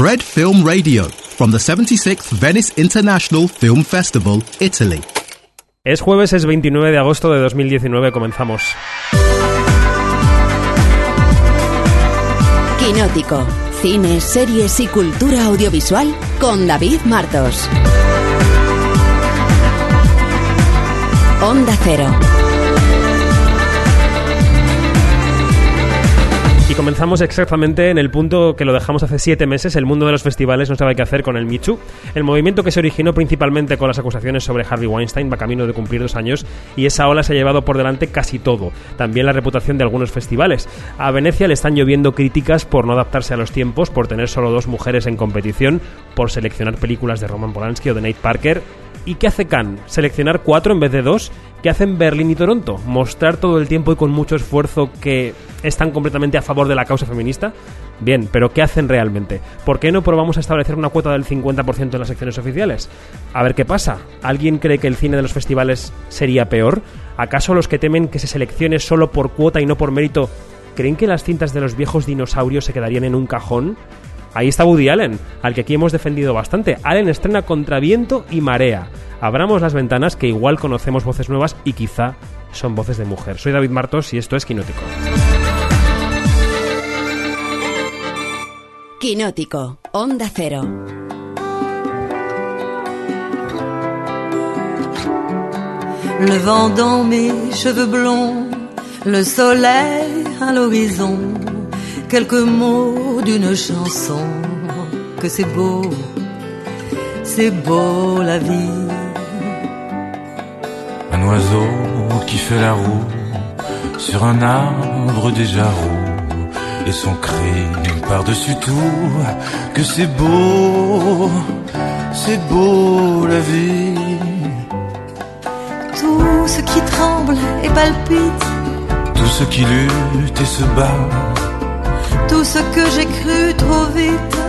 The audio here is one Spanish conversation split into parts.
Fred Film Radio from the 76th Venice International Film Festival, Italy. Es jueves, es 29 de agosto de 2019, comenzamos. Quinótico. Cine, series y cultura audiovisual con David Martos. Onda Cero. Y comenzamos exactamente en el punto que lo dejamos hace siete meses. El mundo de los festivales no sabe qué hacer con el Michu. El movimiento que se originó principalmente con las acusaciones sobre Harvey Weinstein va camino de cumplir dos años y esa ola se ha llevado por delante casi todo. También la reputación de algunos festivales. A Venecia le están lloviendo críticas por no adaptarse a los tiempos, por tener solo dos mujeres en competición, por seleccionar películas de Roman Polanski o de Nate Parker. ¿Y qué hace Cannes? ¿Seleccionar cuatro en vez de dos? ¿Qué hacen Berlín y Toronto? ¿Mostrar todo el tiempo y con mucho esfuerzo que están completamente a favor de la causa feminista? Bien, pero ¿qué hacen realmente? ¿Por qué no probamos a establecer una cuota del 50% en las secciones oficiales? A ver qué pasa. ¿Alguien cree que el cine de los festivales sería peor? ¿Acaso los que temen que se seleccione solo por cuota y no por mérito creen que las cintas de los viejos dinosaurios se quedarían en un cajón? Ahí está Woody Allen, al que aquí hemos defendido bastante. Allen estrena Contra Viento y Marea. Abramos las ventanas que igual conocemos voces nuevas y quizá son voces de mujer. Soy David Martos y esto es Quinótico. Quinótico, Onda Cero. Le vent dans mes cheveux blonds, le soleil à l'horizon, quelques mots d'une chanson, que c'est beau, c'est beau la vie. Un oiseau qui fait la roue sur un arbre déjà roux et son cri par-dessus tout que c'est beau, c'est beau la vie. Tout ce qui tremble et palpite, Tout ce qui lutte et se bat tout ce que j'ai cru trop vite.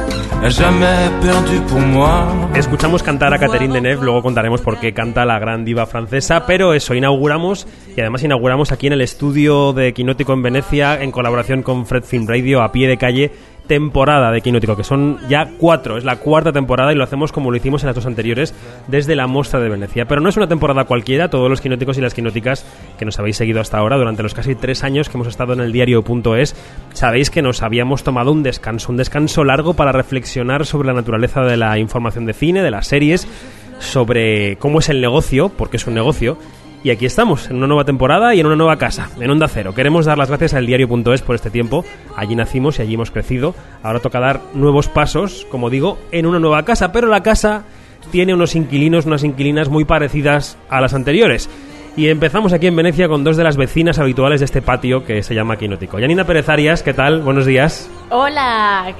n'a jamais perdu pour moi. Escuchamos cantar a Catherine Deneuve, luego contaremos por qué canta la gran diva francesa, pero eso, inauguramos, y además inauguramos aquí en el estudio de Quinótico en Venecia, en colaboración con Fred Film Radio, a pie de calle, temporada de Quinótico, que son ya cuatro, es la cuarta temporada y lo hacemos como lo hicimos en las dos anteriores, desde la Mostra de Venecia. Pero no es una temporada cualquiera, todos los quinóticos y las quinóticas que nos habéis seguido hasta ahora, durante los casi tres años que hemos estado en el diario.es, sabéis que nos habíamos tomado un descanso, un descanso largo para reflexionar sobre la naturaleza de la información de cine, de las series, sobre cómo es el negocio, porque es un negocio, y aquí estamos, en una nueva temporada y en una nueva casa, en Onda Cero. Queremos dar las gracias al diario.es por este tiempo. Allí nacimos y allí hemos crecido. Ahora toca dar nuevos pasos, como digo, en una nueva casa. Pero la casa tiene unos inquilinos, unas inquilinas muy parecidas a las anteriores. Y empezamos aquí en Venecia con dos de las vecinas habituales de este patio que se llama Quinótico. Yanina Pérez Arias, ¿qué tal? Buenos días. Hola,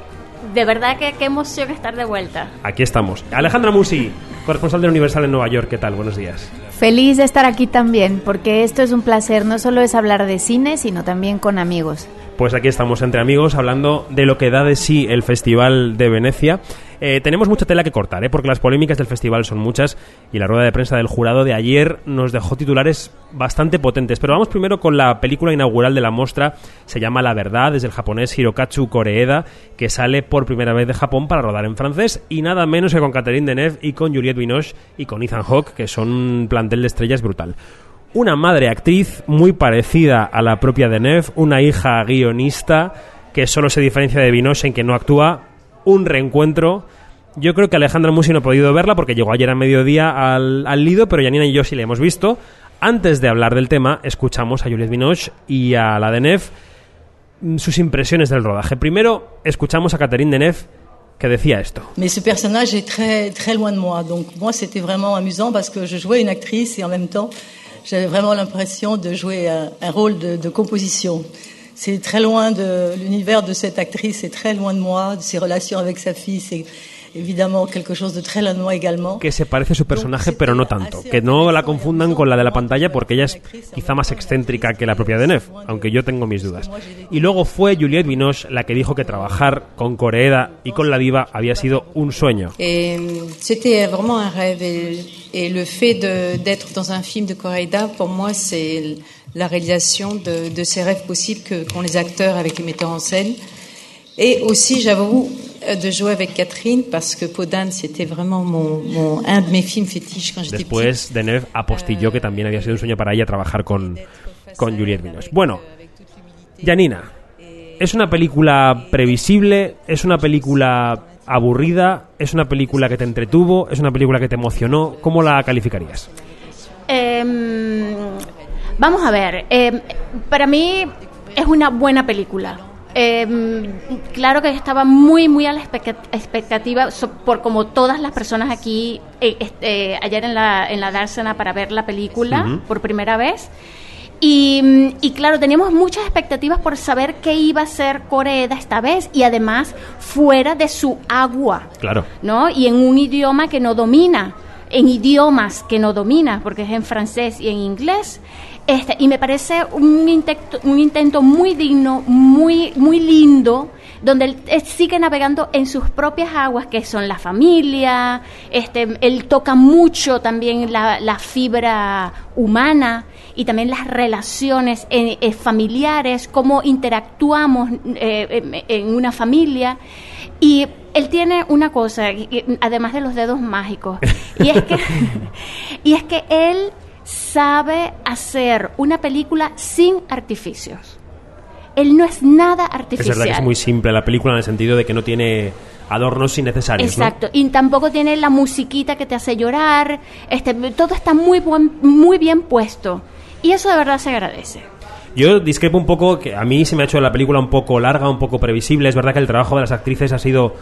de verdad que qué emoción estar de vuelta. Aquí estamos. Alejandra Musi, corresponsal del Universal en Nueva York, ¿qué tal? Buenos días. Feliz de estar aquí también, porque esto es un placer, no solo es hablar de cine, sino también con amigos. Pues aquí estamos entre amigos hablando de lo que da de sí el Festival de Venecia. Eh, tenemos mucha tela que cortar, ¿eh? porque las polémicas del festival son muchas y la rueda de prensa del jurado de ayer nos dejó titulares bastante potentes. Pero vamos primero con la película inaugural de la muestra, se llama La Verdad, desde el japonés Hirokazu Koreeda, que sale por primera vez de Japón para rodar en francés y nada menos que con Catherine Deneuve y con Juliette Binoche y con Ethan Hawke, que son un plantel de estrellas brutal una madre actriz muy parecida a la propia Deneuve, una hija guionista que solo se diferencia de Binoche en que no actúa, un reencuentro. Yo creo que Alejandra Musi no ha podido verla porque llegó ayer a mediodía al, al Lido, pero Janina y yo sí la hemos visto. Antes de hablar del tema, escuchamos a Juliette Binoche y a la Deneuve mm, sus impresiones del rodaje. Primero, escuchamos a Catherine Deneuve que decía esto. Mais ce personnage est très, très loin de moi. Donc, moi, c'était vraiment amusant parce que je jouais une actrice et en même temps, j'avais vraiment l'impression de jouer un, un rôle de, de composition. C'est très loin de l'univers de cette actrice, c'est très loin de moi, de ses relations avec sa fille, c'est évidemment quelque chose de très loin de moi également. que se parece a su personaje, pero no tanto. Que no la confundan con la de la pantalla porque ella es quizá más excéntrica que la propia Deneuve, aunque yo tengo mis dudas. Y luego fue Juliette Binoche la que dijo que trabajar con Coreeda y con la diva había sido un sueño. C'était vraiment un rêve. Et, et le fait d'être dans un film de Koreeda, pour moi, c'est la réalisation de, de ces rêves possibles que qu'ont les acteurs avec les metteurs en scène. Et aussi, j'avoue, euh, de jouer avec Catherine parce que Podane, c'était vraiment mon, mon, un de mes films fétiches quand j'étais Después, Deneuve apostilló que también había sido un sueño para ella trabajar con, con Juliette Binoche. Bueno, Janina, ¿es una película previsible? ¿Es una película aburrida? ¿Es una película que te entretuvo? ¿Es una película que te emocionó? ¿Cómo la calificarías? Em, vamos a ver, em, para mí es una buena película. Em, claro que estaba muy, muy a la expecta- expectativa, so- por como todas las personas aquí eh, este, ayer en la, en la Dársena para ver la película por primera vez. Y, y claro, teníamos muchas expectativas por saber qué iba a ser Coreeda esta vez y además fuera de su agua. Claro. ¿no? Y en un idioma que no domina, en idiomas que no domina, porque es en francés y en inglés. Este, y me parece un intento, un intento muy digno, muy, muy lindo, donde él, eh, sigue navegando en sus propias aguas, que son la familia, este, él toca mucho también la, la fibra humana y también las relaciones eh, eh, familiares, cómo interactuamos eh, en- una familia. Y él tiene una cosa, además de los dedos mágicos, y es que, y es que él sabe hacer una película sin artificios. Él no es nada Es artificial. verdad que es muy simple la película en el sentido de que no tiene adornos innecesarios, ¿no? Exacto, y tampoco tiene la musiquita que te hace llorar, este, todo está muy, buen, muy bien puesto. Y eso de verdad se agradece. Yo discrepo un poco, que a mí se me ha hecho la película un poco larga, un poco previsible. Es verdad que el trabajo de las actrices ha sido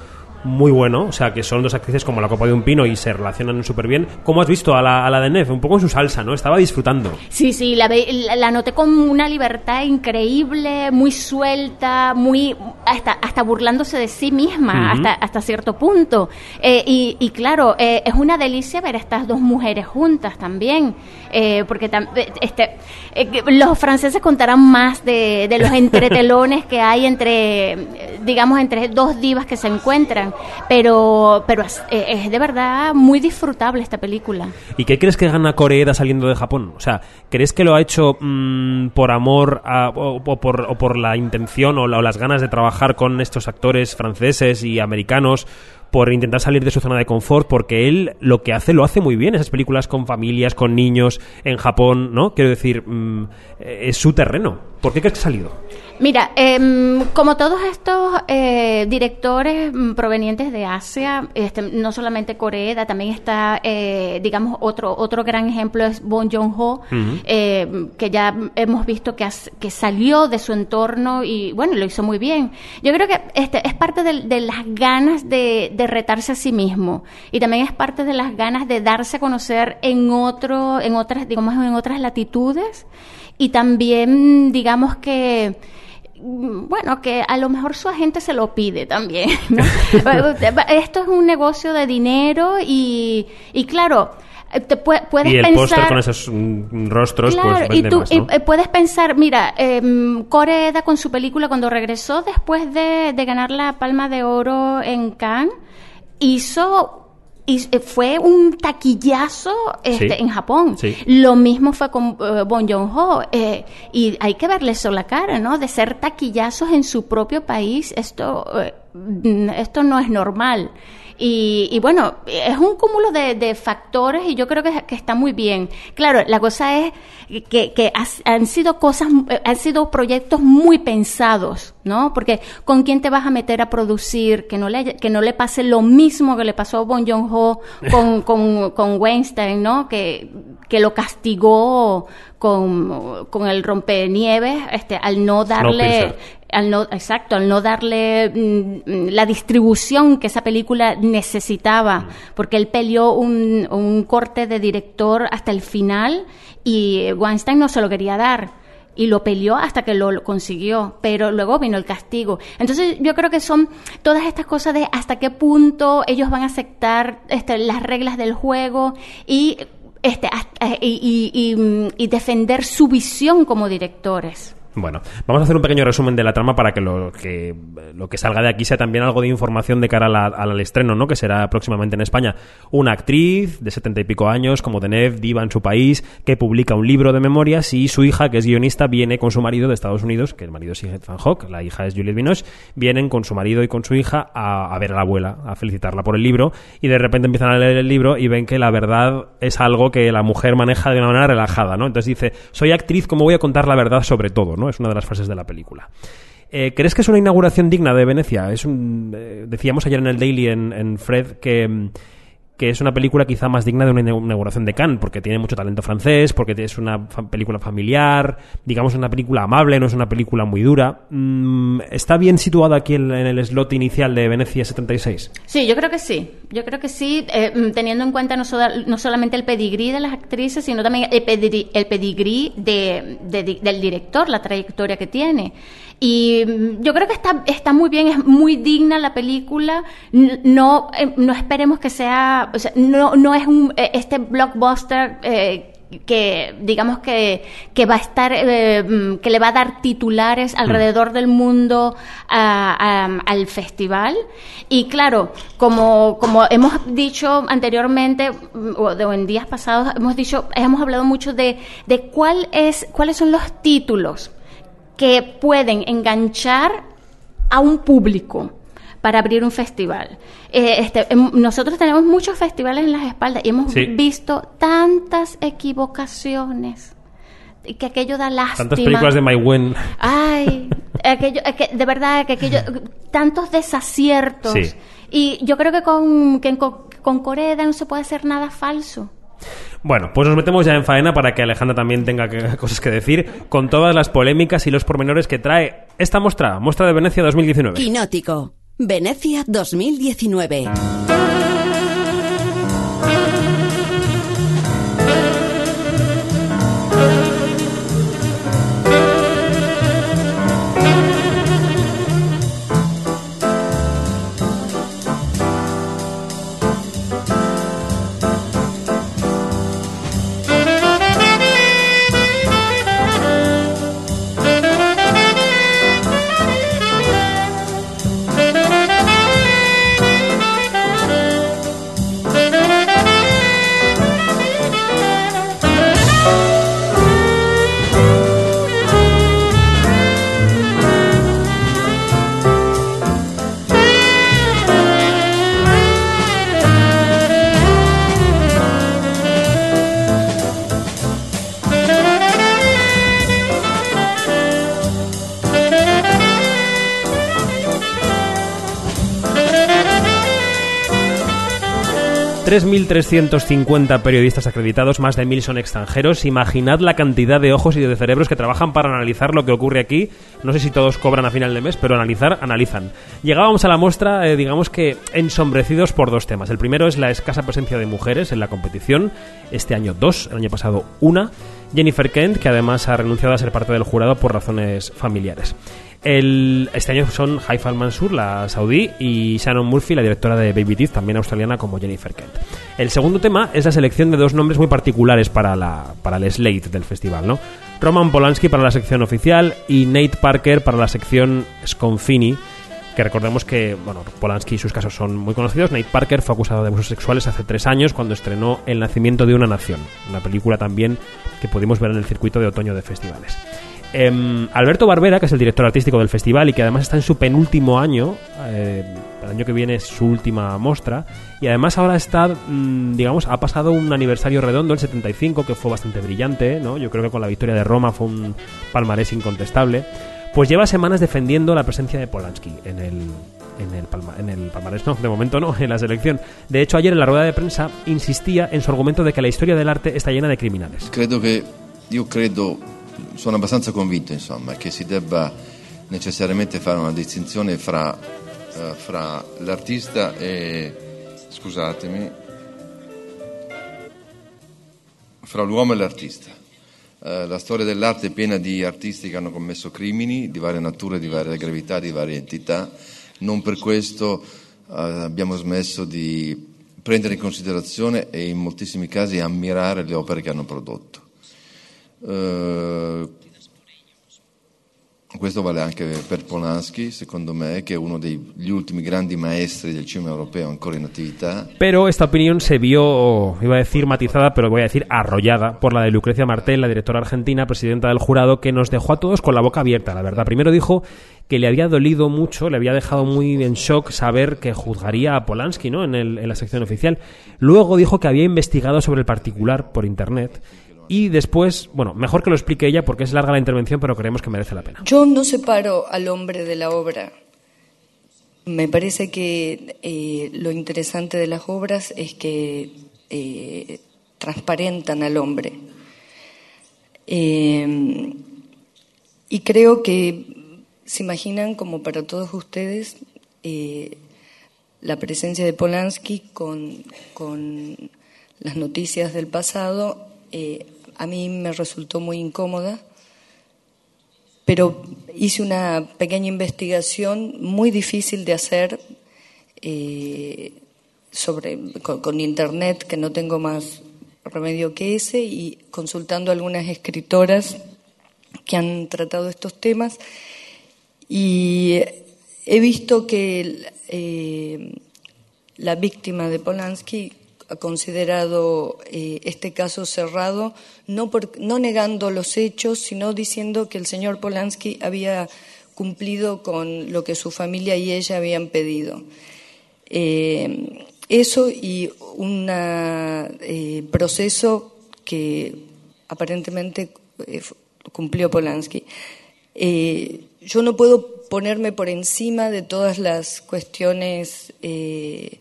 muy bueno, o sea, que son dos actrices como la copa de un pino y se relacionan súper bien. ¿Cómo has visto a la, a la de? Un poco en su salsa, ¿no? Estaba disfrutando. Sí, sí, la, la, noté con una libertad increíble, muy suelta, muy hasta, hasta burlándose de sí misma, hasta, hasta cierto punto. Eh, y, y claro, eh, es una delicia ver a estas dos mujeres juntas también, eh, porque tam- este, los franceses contarán más de, de los entretelones que hay entre, digamos, entre dos divas que se encuentran, pero, pero es, de verdad muy disfrutable esta película. ¿Y qué crees que gana Coreeda saliendo de Japón? O sea, ¿crees que lo ha hecho mm, por amor o, o por, o por la intención o, la- o las ganas de trabajar con estos actores franceses y americanos? Por intentar salir de su zona de confort, porque él lo que hace lo hace muy bien, esas películas con familias, con niños, en Japón, ¿no? Quiero decir, mm, es su terreno. ¿Por qué crees que ha salido? Mira, em, como todos estos eh, directores mm, provenientes de Asia, este, no solamente Corea, también está, eh, digamos, otro otro gran ejemplo es Bong Joon-ho, eh, que ya hemos visto que, has- que salió de su entorno y, bueno, lo hizo muy bien. Yo creo que este es parte de, de las ganas de, de retarse a sí mismo y también es parte de las ganas de darse a conocer en otro, en otras, digamos, en otras latitudes y también, digamos que mm, bueno, que a lo mejor su agente se lo pide también. ¿no? Esto es un negocio de dinero y, y claro, te pue- puedes y el póster pensar... con esos mm, rostros, Claro, pues y tú más, y, ¿no? eh, puedes pensar, mira, eh, Coreeda con su película cuando regresó después de, de ganar la Palma de Oro en Cannes, hizo... y- eh, fue un taquillazo este, Sí. en Japón. Sí. Lo mismo fue con eh, Bon Joon-ho. eh, y hay que verle eso la cara, ¿no? De ser taquillazos en su propio país, esto, eh, esto no es normal. Y, y bueno, es un cúmulo de, de factores y yo creo que, que está muy bien. Claro, la cosa es que, que has- han sido cosas, eh, han sido proyectos muy pensados, ¿no? Porque con quién te vas a meter a producir, que no le, que no le pase lo mismo que le pasó a Bon Joon-ho con, con, con Weinstein, ¿no? Que, que lo castigó con, con el rompenieves, este, al no darle. Al no, exacto, al no darle mm, la distribución que esa película necesitaba, porque él peleó un, un corte de director hasta el final y Weinstein no se lo quería dar. Y lo peleó hasta que lo, consiguió, pero luego vino el castigo. Entonces yo creo que son todas estas cosas de hasta qué punto ellos van a aceptar este, las reglas del juego y, este, y, y- y, mm, y defender su visión como directores. Bueno, vamos a hacer un pequeño resumen de la trama para que lo que, lo que salga de aquí sea también algo de información de cara al estreno, ¿no? Que será próximamente en España. Una actriz de setenta y pico años, como Deneuve, diva en su país, que publica un libro de memorias y su hija, que es guionista, viene con su marido de Estados Unidos, que el marido es Ethan Hawke, la hija es Juliette Binoche, vienen con su marido y con su hija a, a ver a la abuela, a felicitarla por el libro, y de repente empiezan a leer el libro y ven que la verdad es algo que la mujer maneja de una manera relajada, ¿no? Entonces dice, soy actriz, ¿cómo voy a contar la verdad sobre todo, ¿no? Es una de las frases de la película. Eh, ¿Crees que es una inauguración digna de Venecia? Es un, eh, decíamos ayer en el Daily en, Fred que, mm, que es una película quizá más digna de una ina- inauguración de Cannes, porque tiene mucho talento francés, porque es una fa- película familiar, digamos una película amable, no es una película muy dura. Mm, ¿Está bien situada aquí en, el slot inicial de Venecia 76? Sí, yo creo que sí. Yo creo que sí, eh, mm, teniendo en cuenta no, soda- no solamente el pedigrí de las actrices, sino también el pedigrí, el pedigrí de- de- de- del director, la trayectoria que tiene. Y mm, yo creo que está, está muy bien, es muy digna la película. No, eh, no esperemos que sea, o sea, no, no es un, eh, este blockbuster eh, que digamos que, que va a estar, eh, mm, que le va a dar titulares alrededor del mundo a- a- al festival. Y claro, como, como hemos dicho anteriormente, mm, o de- o en días pasados, hemos dicho, hemos hablado mucho de, de cuál es, cuáles son los títulos que pueden enganchar a un público para abrir un festival. Eh, este, em, nosotros tenemos muchos festivales en las espaldas y hemos Sí. visto tantas equivocaciones que aquello da lástima. Tantas películas de My Wen. Ay, aquello, de verdad que aquello, tantos desaciertos. Sí. Y yo creo que con, que con, con Coreda no se puede hacer nada falso. Bueno, pues nos metemos ya en faena para que Alejandra también tenga que- cosas que decir con todas las polémicas y los pormenores que trae esta muestra, muestra de Venecia 2019. Quinótico. Venecia 2019. 3.350 periodistas acreditados, más de 1.000 son extranjeros. Imaginad la cantidad de ojos y de cerebros que trabajan para analizar lo que ocurre aquí. No sé si todos cobran a final de mes, pero analizar, analizan. Llegábamos a la muestra, eh, digamos que ensombrecidos por dos temas. El primero es la escasa presencia de mujeres en la competición. Este año dos, el año pasado una. Jennifer Kent, que además ha renunciado a ser parte del jurado por razones familiares. El, este año son Haifa Al-Mansur, la saudí, y Shannon Murphy, la directora de Baby Teeth, también australiana como Jennifer Kent. El segundo tema es la selección de dos nombres muy particulares para, la, para el slate del festival, ¿no? Roman Polanski para la sección oficial y Nate Parker para la sección Sconfini, que recordemos que, bueno, Polanski y sus casos son muy conocidos. Nate Parker fue acusado de abusos sexuales hace tres años cuando estrenó El nacimiento de una nación, una película también que pudimos ver en el circuito de otoño de festivales. Em, Alberto Barbera, que es el director artístico del festival y que además está en su penúltimo año, eh, el año que viene es su última muestra, y además ahora está, mm, digamos, ha pasado un aniversario redondo, el 75, que fue bastante brillante, ¿no? Yo creo que con la victoria de Roma fue un palmarés incontestable. Pues lleva semanas defendiendo la presencia de Polanski en el, en el, en el palmarés, no, de momento no, en la selección. De hecho, ayer en la rueda de prensa insistía en su argumento de que la historia del arte está llena de criminales. Credo che, io credo, sono abbastanza convinto insomma, che si debba necessariamente fare una distinzione fra, eh, fra l'artista e, scusatemi, fra l'uomo e l'artista. Eh, la storia dell'arte è piena di artisti che hanno commesso crimini di varie nature, di varia gravità, di varie entità. Non per questo eh, abbiamo smesso di prendere in considerazione e in moltissimi casi ammirare le opere che hanno prodotto. Eh, Questo vale anche per Polanski, secondo me, che è uno degli ultimi grandi maestri del cinema europeo ancora in attività. Pero esta opinión se vio, iba a decir matizada, pero voy a decir arrollada por la de Lucrecia Martel, la directora argentina, presidenta del jurado, que nos dejó a todos con la boca abierta, la verdad. Primero dijo que le había dolido mucho, le había dejado muy en shock saber que juzgaría a Polanski ¿no? en, el- en la sección oficial. Luego dijo que había investigado sobre el particular por internet. Y después, bueno, mejor que lo explique ella porque es larga la intervención, pero creemos que merece la pena. Yo no separo al hombre de la obra. Me parece que eh, lo interesante de las obras es que eh, transparentan al hombre. Eh, y creo que se imaginan, como para todos ustedes, la presencia de Polanski con, con las noticias del pasado, a mí me resultó muy incómoda pero hice una pequeña investigación muy difícil de hacer eh, sobre con, internet que no tengo más remedio que ese y consultando a algunas escritoras que han tratado estos temas. Y he visto que eh, la víctima de Polanski ha considerado eh, este caso cerrado, no, por- no negando los hechos, sino diciendo que el señor Polanski había cumplido con lo que su familia y ella habían pedido. Eh, eso y un proceso que aparentemente eh, cumplió Polanski. Eh, yo no puedo ponerme por encima de todas las cuestiones eh,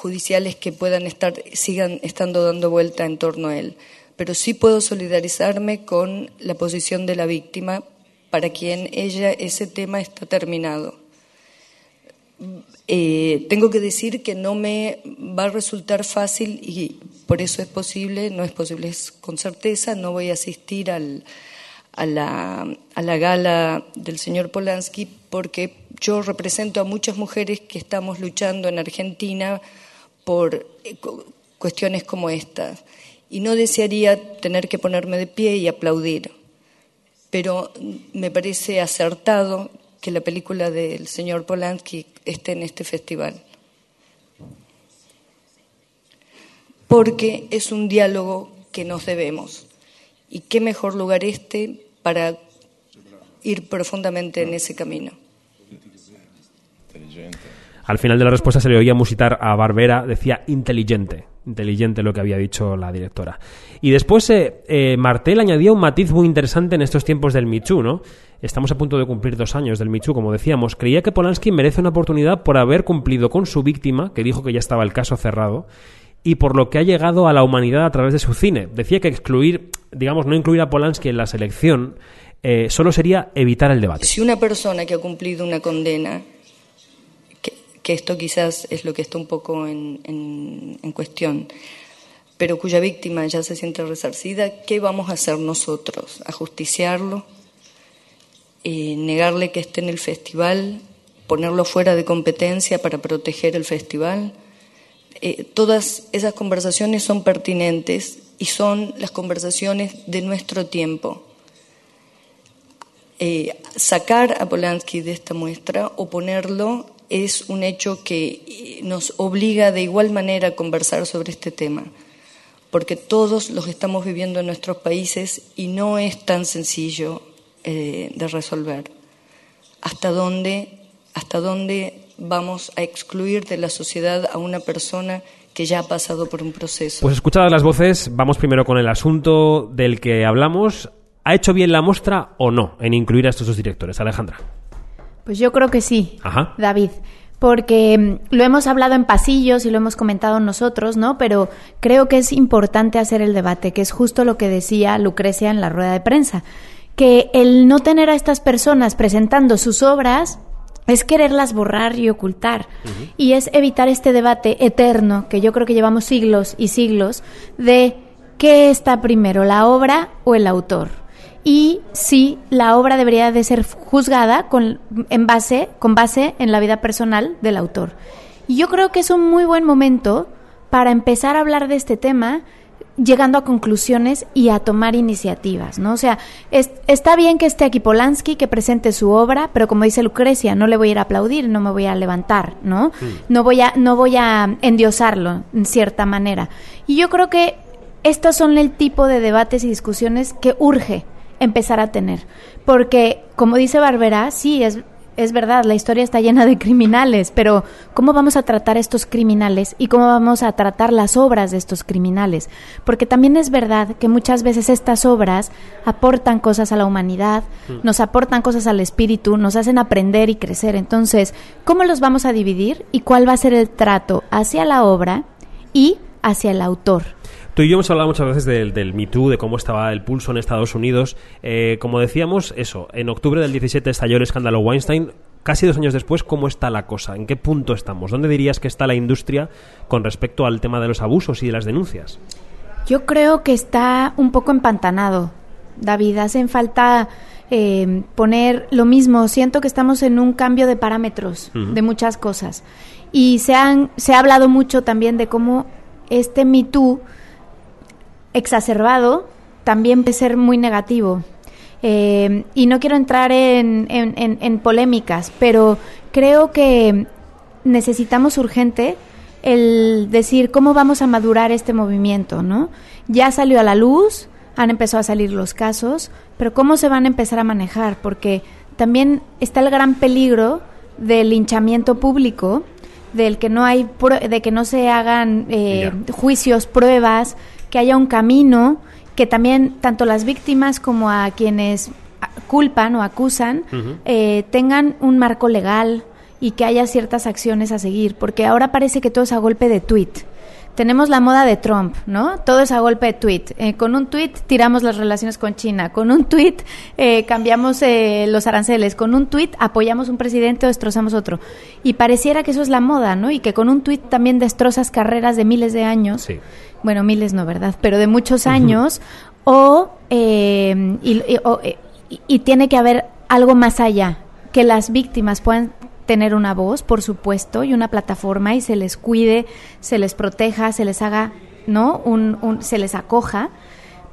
judiciales que puedan estar, sigan estando dando vuelta en torno a él. Pero sí puedo solidarizarme con la posición de la víctima para quien ella ese tema está terminado. Eh, tengo que decir que no me va a resultar fácil y por eso es posible, no es posible, es con certeza, no voy a asistir al, a, la, a la gala del señor Polanski porque yo represento a muchas mujeres que estamos luchando en Argentina por eh, cu- cuestiones como estas y no desearía tener que ponerme de pie y aplaudir, pero me parece acertado que la película del señor Polanski esté en este festival. Porque es un diálogo que nos debemos. Y qué mejor lugar este para ir profundamente en ese camino. Al final de la respuesta se le oía musitar a Barbera, decía inteligente, inteligente lo que había dicho la directora. Y después eh, eh, Martel añadía un matiz muy interesante en estos tiempos del Michu, ¿no? Estamos a punto de cumplir dos años del Michu, como decíamos. Creía que Polanski merece una oportunidad por haber cumplido con su víctima, que dijo que ya estaba el caso cerrado, y por lo que ha llegado a la humanidad a través de su cine. Decía que excluir, digamos, no incluir a Polanski en la selección, eh, solo sería evitar el debate. Si una persona que ha cumplido una condena, esto quizás es lo que está un poco en cuestión, pero cuya víctima ya se siente resarcida, ¿qué vamos a hacer nosotros? ¿Ajusticiarlo? Eh, ¿Negarle que esté en el festival? ¿Ponerlo fuera de competencia para proteger el festival? Eh, todas esas conversaciones son pertinentes y son las conversaciones de nuestro tiempo. Eh, sacar a Polanski de esta muestra o ponerlo es un hecho que eh, nos obliga de igual manera a conversar sobre este tema, porque todos los estamos viviendo en nuestros países y no es tan sencillo eh, de resolver. ¿Hasta dónde, ¿Hasta dónde vamos a excluir de la sociedad a una persona que ya ha pasado por un proceso? Pues escuchadas las voces, vamos primero con el asunto del que hablamos. ¿Ha hecho bien la muestra o no en incluir a estos dos directores? Alejandra. Pues yo creo que sí, Ajá. David, porque mm, lo hemos hablado en pasillos y lo hemos comentado nosotros, ¿no? Pero creo que es importante hacer el debate, que es justo lo que decía Lucrecia en la rueda de prensa, que el no tener a estas personas presentando sus obras es quererlas borrar y ocultar. Y es evitar este debate eterno, que yo creo que llevamos siglos y siglos, de qué está primero, la obra o el autor. Y si la obra debería de ser juzgada con, en base, con base en la vida personal del autor. Y yo creo que es un muy buen momento para empezar a hablar de este tema llegando a conclusiones y a tomar iniciativas, ¿no? O sea, es- está bien que esté aquí Polanski, que presente su obra, pero como dice Lucrecia, no le voy a ir a aplaudir, no me voy a levantar, ¿no? No voy a, no voy a endiosarlo, en cierta manera. Y yo creo que estos son el tipo de debates y discusiones que urge empezar a tener. Porque, como dice Barbera, sí, es, es verdad, la historia está llena de criminales, pero ¿cómo vamos a tratar estos criminales y cómo vamos a tratar las obras de estos criminales? Porque también es verdad que muchas veces estas obras aportan cosas a la humanidad, nos aportan cosas al espíritu, nos hacen aprender y crecer. Entonces, ¿cómo los vamos a dividir y cuál va a ser el trato hacia la obra y hacia el autor? Tú y yo hemos hablado muchas veces del, del Me Too, de cómo estaba el pulso en Estados Unidos. Eh, como decíamos, eso, en octubre del 17 estalló el escándalo Weinstein. Casi dos años después, ¿cómo está la cosa? ¿En qué punto estamos? ¿Dónde dirías que está la industria con respecto al tema de los abusos y de las denuncias? Yo creo que está un poco empantanado, David. Hacen falta eh, poner lo mismo. Siento que estamos en un cambio de parámetros de muchas cosas. Y se, han, se ha hablado mucho también de cómo este Me Too exacerbado también puede ser muy negativo. Eh, y no quiero entrar en, en- en- en polémicas, pero creo que necesitamos urgente el decir cómo vamos a madurar este movimiento, ¿no? Ya salió a la luz, han empezado a salir los casos, pero cómo se van a empezar a manejar, porque también está el gran peligro del linchamiento público, del que no hay, de que no se hagan eh, juicios, pruebas, que haya un camino, que también tanto las víctimas como a quienes culpan o acusan eh, tengan un marco legal y que haya ciertas acciones a seguir, porque ahora parece que todo es a golpe de tweet. Tenemos la moda de Trump, ¿no? Todo es a golpe de tweet. Eh, con un tweet tiramos las relaciones con China, con un tweet eh, cambiamos eh, los aranceles, con un tweet apoyamos un presidente o destrozamos otro. Y pareciera que eso es la moda, ¿no? Y que con un tweet también destrozas carreras de miles de años. Bueno, miles no, ¿verdad? Pero de muchos años. o, eh, y, y- o, eh, y tiene que haber algo más allá, que las víctimas puedan tener una voz, por supuesto, y una plataforma y se les cuide, se les proteja, se les haga, ¿no? Un, un- se les acoja,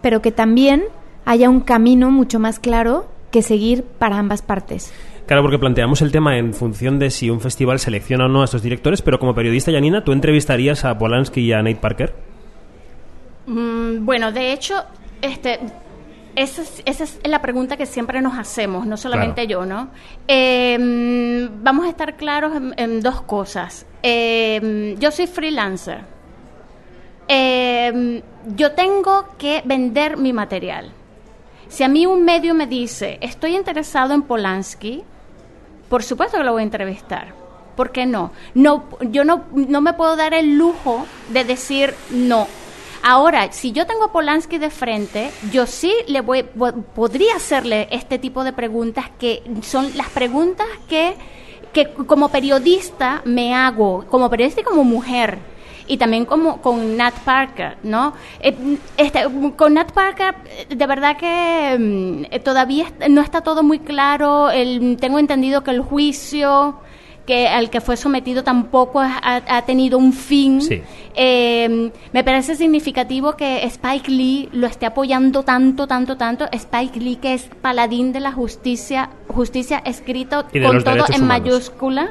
pero que también haya un camino mucho más claro que seguir para ambas partes. Claro, porque planteamos el tema en función de si un festival selecciona o no a estos directores, pero como periodista, Janina, ¿tú entrevistarías a Polanski y a Nate Parker? Mm, bueno, de hecho, este, esa es, esa es la pregunta que siempre nos hacemos, no solamente yo, ¿no? Eh, mm, vamos a estar claros en, en dos cosas. Eh, yo soy freelancer. Eh, yo tengo que vender mi material. Si a mí un medio me dice, estoy interesado en Polanski, por supuesto que lo voy a entrevistar. ¿Por qué no? no yo no, no me puedo dar el lujo de decir no. Ahora, si yo tengo a Polanski de frente, yo sí le voy, po- podría hacerle este tipo de preguntas que son las preguntas que, que como periodista me hago, como periodista y como mujer y también como con Nat Parker, ¿no? Eh, este, con Nat Parker, de verdad que mm, todavía no está todo muy claro. El- tengo entendido que el juicio que al que fue sometido tampoco ha, ha tenido un fin. Sí. Eh, me parece significativo que Spike Lee lo esté apoyando tanto, tanto, tanto. Spike Lee, que es paladín de la justicia, justicia escrito con todo en humanos. mayúscula.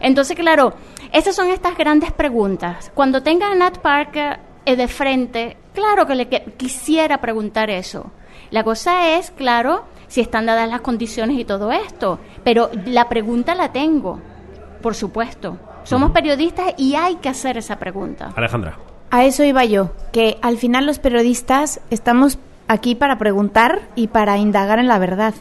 Entonces, claro, esas son estas grandes preguntas. Cuando tenga a Nat Parker eh, de frente, claro que le que- quisiera preguntar eso. La cosa es, claro, si están dadas las condiciones y todo esto. Pero la pregunta la tengo, por supuesto. Somos periodistas y hay que hacer esa pregunta. Alejandra. A eso iba yo, que al final los periodistas estamos aquí para preguntar y para indagar en la verdad.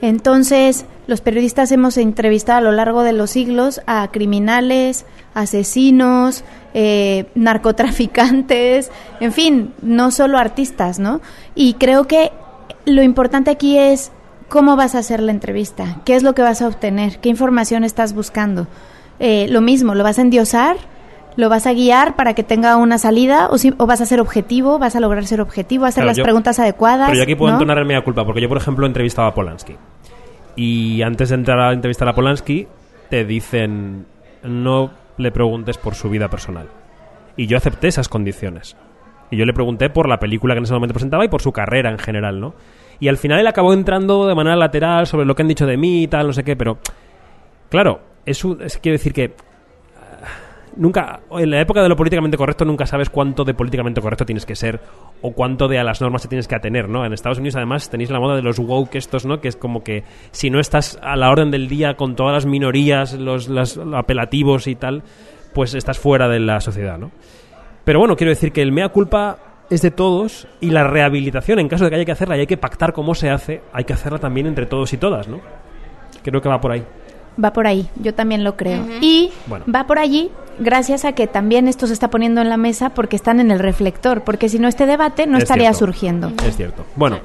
Entonces, los periodistas hemos entrevistado a lo largo de los siglos a criminales, asesinos, eh, narcotraficantes, en fin, no solo artistas, ¿no? Y creo que lo importante aquí es cómo vas a hacer la entrevista, qué es lo que vas a obtener, qué información estás buscando. Eh, lo mismo, ¿lo vas a endiosar? ¿Lo vas a guiar para que tenga una salida? ¿O, si- o vas a ser objetivo? ¿Vas a lograr ser objetivo? ¿Hacer Claro, las yo- preguntas adecuadas? Pero yo aquí puedo ¿no? entonar en culpa, porque yo, por ejemplo, he entrevistado a Polanski. Y antes de entrar a entrevistar a Polanski, te dicen no le preguntes por su vida personal. Y yo acepté esas condiciones. Y yo le pregunté por la película que en ese momento presentaba y por su carrera en general, ¿no? Y al final él acabó entrando de manera lateral sobre lo que han dicho de mí y tal, no sé qué, pero claro, eso es, quiero decir que nunca en la época de lo políticamente correcto nunca sabes cuánto de políticamente correcto tienes que ser o cuánto de a las normas te tienes que atener, ¿no? En Estados Unidos además tenéis la moda de los woke estos, ¿no? Que es como que si no estás a la orden del día con todas las minorías, los, los apelativos y tal, pues estás fuera de la sociedad, ¿no? Pero bueno, quiero decir que el mea culpa es de todos y la rehabilitación, en caso de que haya que hacerla y hay que pactar cómo se hace, hay que hacerla también entre todos y todas, ¿no? Creo que va por ahí. Va por ahí, yo también lo creo. Y va por allí gracias a que también esto se está poniendo en la mesa porque están en el reflector, porque si no este debate no estaría surgiendo. Es cierto. Bueno,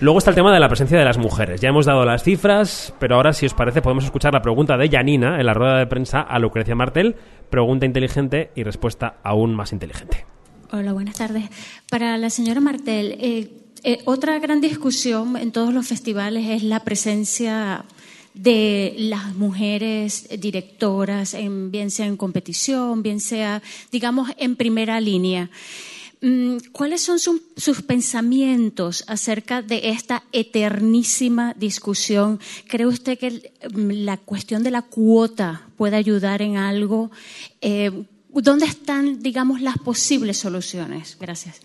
luego está el tema de la presencia de las mujeres. Ya hemos dado las cifras, pero ahora si os parece podemos escuchar la pregunta de Janina en la rueda de prensa a Lucrecia Martel, pregunta inteligente y respuesta aún más inteligente. Hola, buenas tardes. Para la señora Martel, eh, eh, otra gran discusión en todos los festivales es la presencia de las mujeres directoras, en, bien sea en competición, bien sea, digamos, en primera línea. Mm, ¿Cuáles son sus pensamientos acerca de esta eternísima discusión? ¿Cree usted que mm, la cuestión de la cuota puede ayudar en algo? Eh, ¿Dónde están, digamos, las posibles soluciones? Gracias.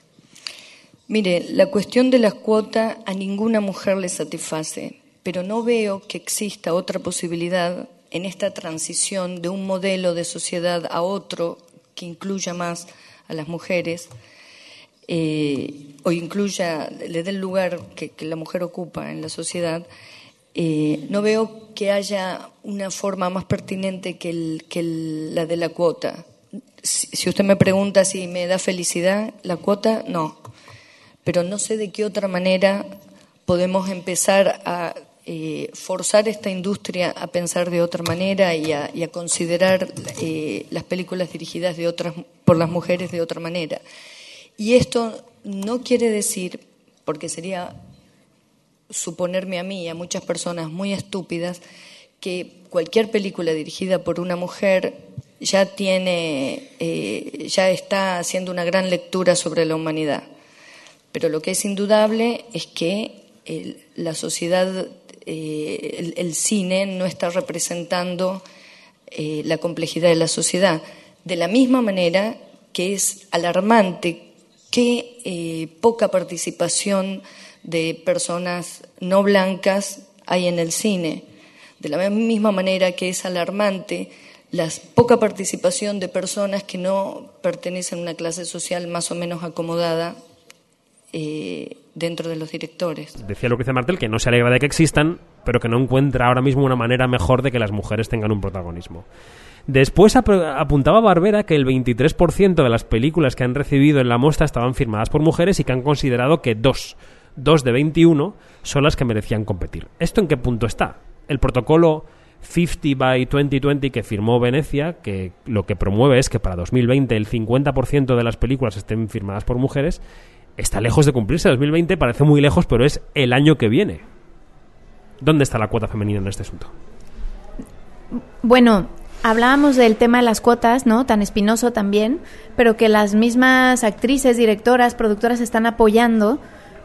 Mire, la cuestión de las cuotas a ninguna mujer le satisface pero no veo que exista otra posibilidad en esta transición de un modelo de sociedad a otro que incluya más a las mujeres eh, o incluya, le dé el lugar que, la mujer ocupa en la sociedad, eh, no veo que haya una forma más pertinente que, la de la cuota. Si usted me pregunta si me da felicidad la cuota, no. Pero no sé de qué otra manera podemos empezar a eh, forzar esta industria a pensar de otra manera y a, considerar eh, las películas dirigidas de otras, por las mujeres de otra manera. Y esto no quiere decir, porque sería suponerme a mí y a muchas personas muy estúpidas, que cualquier película dirigida por una mujer ya tiene, eh, ya está haciendo una gran lectura sobre la humanidad. Pero lo que es indudable es que la sociedad eh, el, cine no está representando eh, la complejidad de la sociedad. De la misma manera que es alarmante que poca participación de personas no blancas hay en el cine. De la misma manera que es alarmante la poca participación de personas que no pertenecen a una clase social más o menos acomodada dentro de los directores. Decía Lucrecia Martel que no se alegra de que existan, pero que no encuentra ahora mismo una manera mejor de que las mujeres tengan un protagonismo. Después apuntaba Barbera que el 23% de las películas que han recibido en la muestra estaban firmadas por mujeres y que han considerado que dos, dos de 21, son las que merecían competir. ¿Esto en qué punto está? El protocolo 50 by 2020 que firmó Venecia, que lo que promueve es que para 2020 el 50% de las películas estén firmadas por mujeres, está lejos de cumplirse. 2020 parece muy lejos, pero es el año que viene. ¿Dónde está la cuota femenina en este asunto? Bueno, hablábamos del tema de las cuotas, ¿no? Tan espinoso también, pero que las mismas actrices, directoras, productoras están apoyando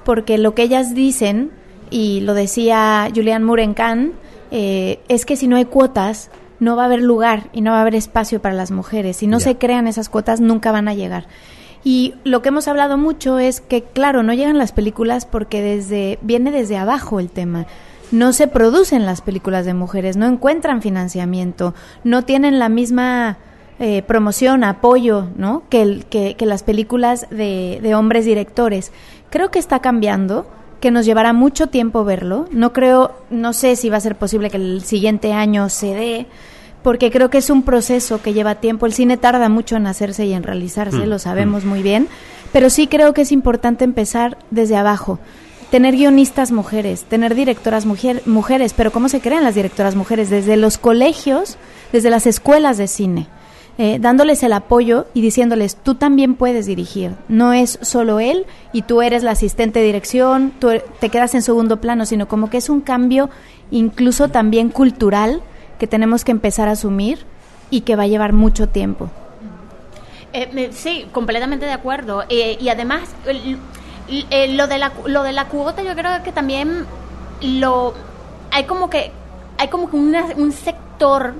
porque lo que ellas dicen, y lo decía Julian Moore en Cannes, eh, es que si no hay cuotas, no va a haber lugar y no va a haber espacio para las mujeres. Si no se crean esas cuotas, nunca van a llegar. Y lo que hemos hablado mucho es que, claro, no llegan las películas porque desde viene desde abajo el tema. No se producen las películas de mujeres, no encuentran financiamiento, no tienen la misma eh, promoción, apoyo, ¿no? Que, que, que las películas de, de hombres directores. Creo que está cambiando que nos llevará mucho tiempo verlo. No creo, no sé si va a ser posible que el siguiente año se dé, porque creo que es un proceso que lleva tiempo. El cine tarda mucho en hacerse y en realizarse, mm, lo sabemos mm. muy bien, pero sí creo que es importante empezar desde abajo. Tener guionistas mujeres, tener directoras mujeres, pero ¿cómo se crean las directoras mujeres? Desde los colegios, desde las escuelas de cine. Eh, dándoles el apoyo y diciéndoles, tú también puedes dirigir, no es solo él y tú eres la asistente de dirección, tú te quedas en segundo plano, sino como que es un cambio incluso también cultural que tenemos que empezar a asumir y que va a llevar mucho tiempo. Eh, sí, completamente de acuerdo. Eh, y además, lo, de la, lo de la cuota yo creo que también lo hay como que hay como que una- un sector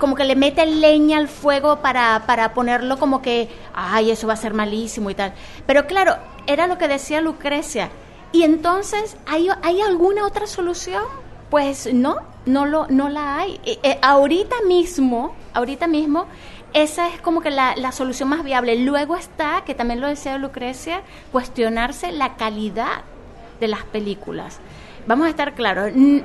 como que le mete leña al fuego para, para ponerlo como que, ay, eso va a ser malísimo y tal. Pero claro, era lo que decía Lucrecia. Y entonces, ¿hay, ¿hay alguna otra solución? Pues no, no, lo, no la hay. Eh, eh, ahorita mismo, ahorita mismo, esa es como que la, la solución más viable. Luego está, que también lo decía Lucrecia, cuestionarse la calidad de las películas. Vamos a estar claros, n-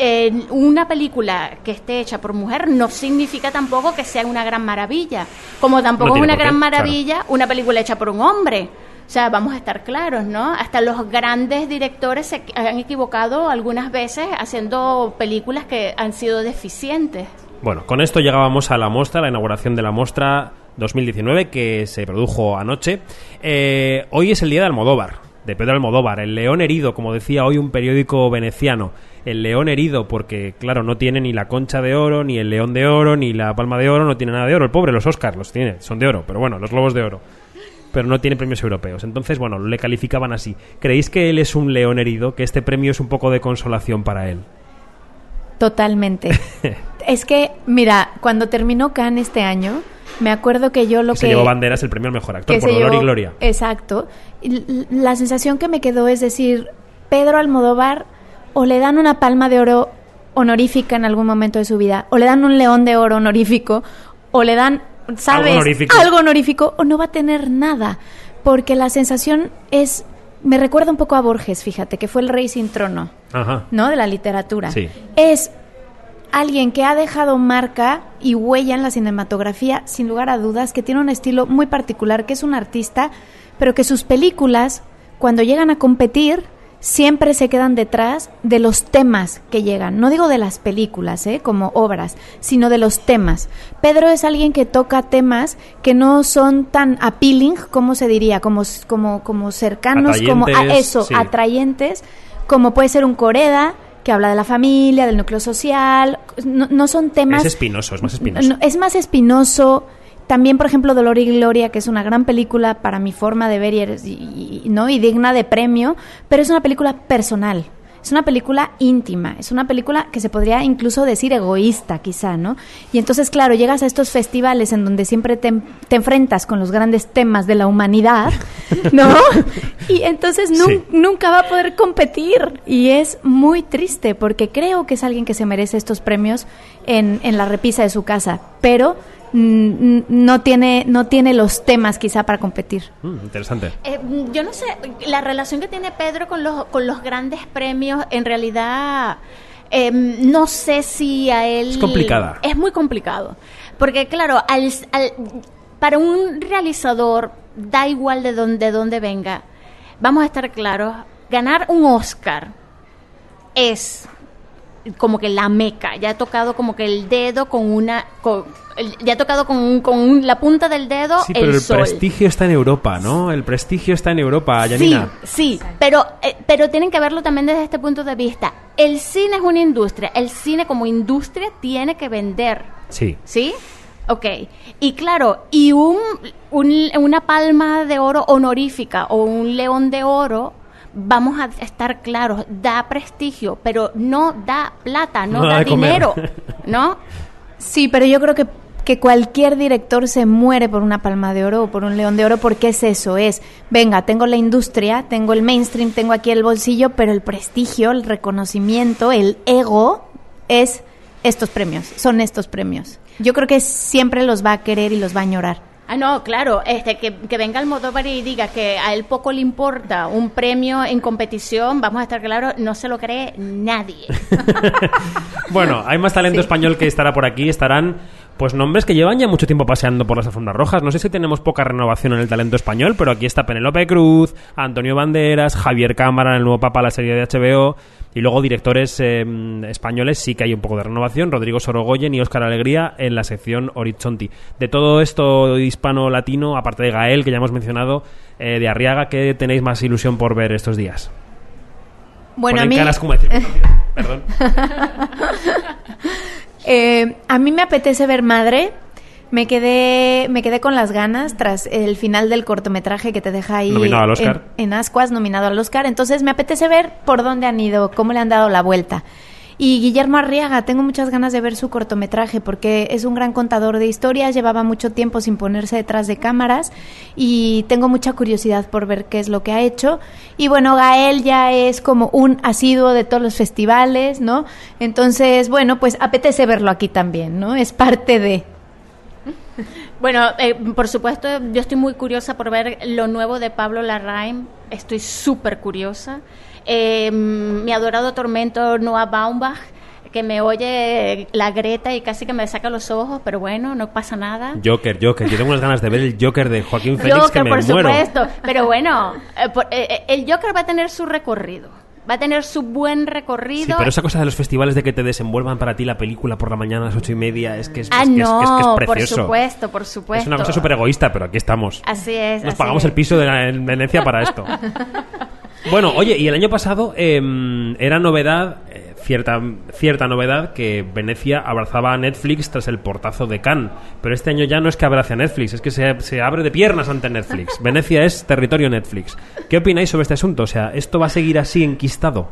eh, una película que esté hecha por mujer no significa tampoco que sea una gran maravilla, como tampoco No es una qué, gran claro. maravilla una película hecha por un hombre. O sea, vamos a estar claros, ¿no? Hasta los grandes directores se han equivocado algunas veces haciendo películas que han sido deficientes. Bueno, con esto llegábamos a la muestra, la inauguración de la muestra 2019 que se produjo anoche. Eh, hoy es el día de Almodóvar, de Pedro Almodóvar, el león herido, como decía hoy un periódico veneciano. El león herido porque, claro, no tiene ni la concha de oro, ni el león de oro, ni la palma de oro, no tiene nada de oro. El pobre, los Oscars los tiene, son de oro, pero bueno, los globos de oro. Pero no tiene premios europeos. Entonces, bueno, le calificaban así. ¿Creéis que él es un león herido? Que este premio es un poco de consolación para él. Totalmente. es que, mira, cuando terminó Cannes este año, me acuerdo que yo lo Que que... se llevó banderas el premio al mejor actor por Dolor y Gloria. Exacto. La sensación que me quedó es decir, Pedro Almodóvar o le dan una palma de oro honorífica en algún momento de su vida, o le dan un león de oro honorífico, o le dan, ¿sabes? honorífico. Algo honorífico, o no va a tener nada. Porque la sensación es... Me recuerda un poco a Borges, fíjate, que fue el rey sin trono. Ajá. ¿no? De la literatura. Sí. Es alguien que ha dejado marca y huella en la cinematografía, sin lugar a dudas, que tiene un estilo muy particular, que es un artista, pero que sus películas, cuando llegan a competir, siempre se quedan detrás de los temas que llegan. No digo de las películas, ¿eh? como obras, sino de los temas. Pedro es alguien que toca temas que no son tan appealing, como se diría, como, como, como cercanos, como a eso, sí. atrayentes, como puede ser un Coreda, que habla de la familia, del núcleo social. No, no son temas. Es espinoso, es más espinoso. No, es más espinoso. También, por ejemplo, Dolor y Gloria, que es una gran película para mi forma de ver y, y- ¿no? y digna de premio, pero es una película personal. Es una película íntima, es una película que se podría incluso decir egoísta, quizá, ¿no? Y entonces, claro, llegas a estos festivales en donde siempre te, te enfrentas con los grandes temas de la humanidad, ¿no? Y entonces nun- Sí. nunca va a poder competir. Y es muy triste porque creo que es alguien que se merece estos premios en, en la repisa de su casa, pero no, tiene, no tiene los temas quizá para competir. Mm, interesante. Eh, yo no sé, la relación que tiene Pedro con los, con los grandes premios, en realidad, eh, no sé si a él... Es complicada. Es muy complicado. Porque, claro, al, al- para un realizador, da igual de dónde, de dónde venga, vamos a estar claros, ganar un Oscar es como que la meca, ya ha tocado como que el dedo con una... con- ya ha tocado con, con la punta del dedo Sí, el pero el sol. prestigio está en Europa, ¿no? El prestigio está en Europa, Yanina. Sí, sí, pero, eh, pero tienen que verlo también desde este punto de vista. El cine es una industria, el cine como industria tiene que vender, Sí. ¿sí? Ok, y claro, y un, un- una palma de oro honorífica o un león de oro, vamos a estar claros, da prestigio, pero no da plata, no, No da dinero, ¿no? Sí, pero yo creo que, que cualquier director se muere por una palma de oro o por un león de oro porque es eso, es, venga, tengo la industria, tengo el mainstream, tengo aquí el bolsillo, pero el prestigio, el reconocimiento, el ego es estos premios, son estos premios. Yo creo que siempre los va a querer y los va a añorar. Ah, no, claro, este, que, que venga Almodóvar y diga que a él poco le importa un premio en competición, vamos a estar claros, no se lo cree nadie. Bueno, hay más talento español que estará por aquí. Estarán, pues, nombres que llevan ya mucho tiempo paseando por las alfombras rojas. No sé si tenemos poca renovación en el talento español, pero aquí está Penélope Cruz, Antonio Banderas, Javier Cámara, el nuevo papa, la serie de HBO. Y luego directores eh, españoles sí que hay un poco de renovación. Rodrigo Sorogoyen y Óscar Alegría en la sección Horizonti. De todo esto hispano-latino, aparte de Gael, que ya hemos mencionado, eh, de Arriaga, ¿qué tenéis más ilusión por ver estos días? Bueno, Ponen a mí... caras como decir, Perdón. Eh, a mí me apetece ver Madre, Me quedé, me quedé con las ganas tras el final del cortometraje que te deja ahí Nominado al Oscar. En, en Ascuas, nominado al Oscar. Entonces me apetece ver por dónde han ido, cómo le han dado la vuelta. Y Guillermo Arriaga, tengo muchas ganas de ver su cortometraje porque es un gran contador de historias, llevaba mucho tiempo sin ponerse detrás de cámaras y tengo mucha curiosidad por ver qué es lo que ha hecho. Y bueno, Gael ya es como un asiduo de todos los festivales, ¿no? Entonces, bueno, pues apetece verlo aquí también, ¿no? Es parte de... Bueno, eh, por supuesto, yo estoy muy curiosa por ver lo nuevo de Pablo Larraín. Estoy súper curiosa. Eh, mi adorado tormento Noah Baumbach, que me oye la Greta y casi que me saca los ojos, pero bueno, no pasa nada. Joker, Joker. Yo tengo unas ganas de ver el Joker de Joaquín Phoenix Joker, que me por muero. supuesto. Pero bueno, eh, por- eh, eh, el Joker va a tener su recorrido. Va a tener su buen recorrido. Sí, pero esa cosa de los festivales de que te desenvuelvan para ti la película por la mañana a las ocho y media es que es, Ah, es que es- no, es que es por precioso. supuesto, por supuesto. Es una cosa súper egoísta, pero aquí estamos. Así es. Nos así pagamos el piso de la- en Venecia para esto. Bueno, oye, y el año pasado em, era novedad, eh, cierta, cierta novedad, que Venecia abrazaba a Netflix tras el portazo de Cannes. Pero este año ya no es que abrace a Netflix, es que se, se abre de piernas ante Netflix. Venecia es territorio Netflix. ¿Qué opináis sobre este asunto? O sea, ¿esto va a seguir así enquistado?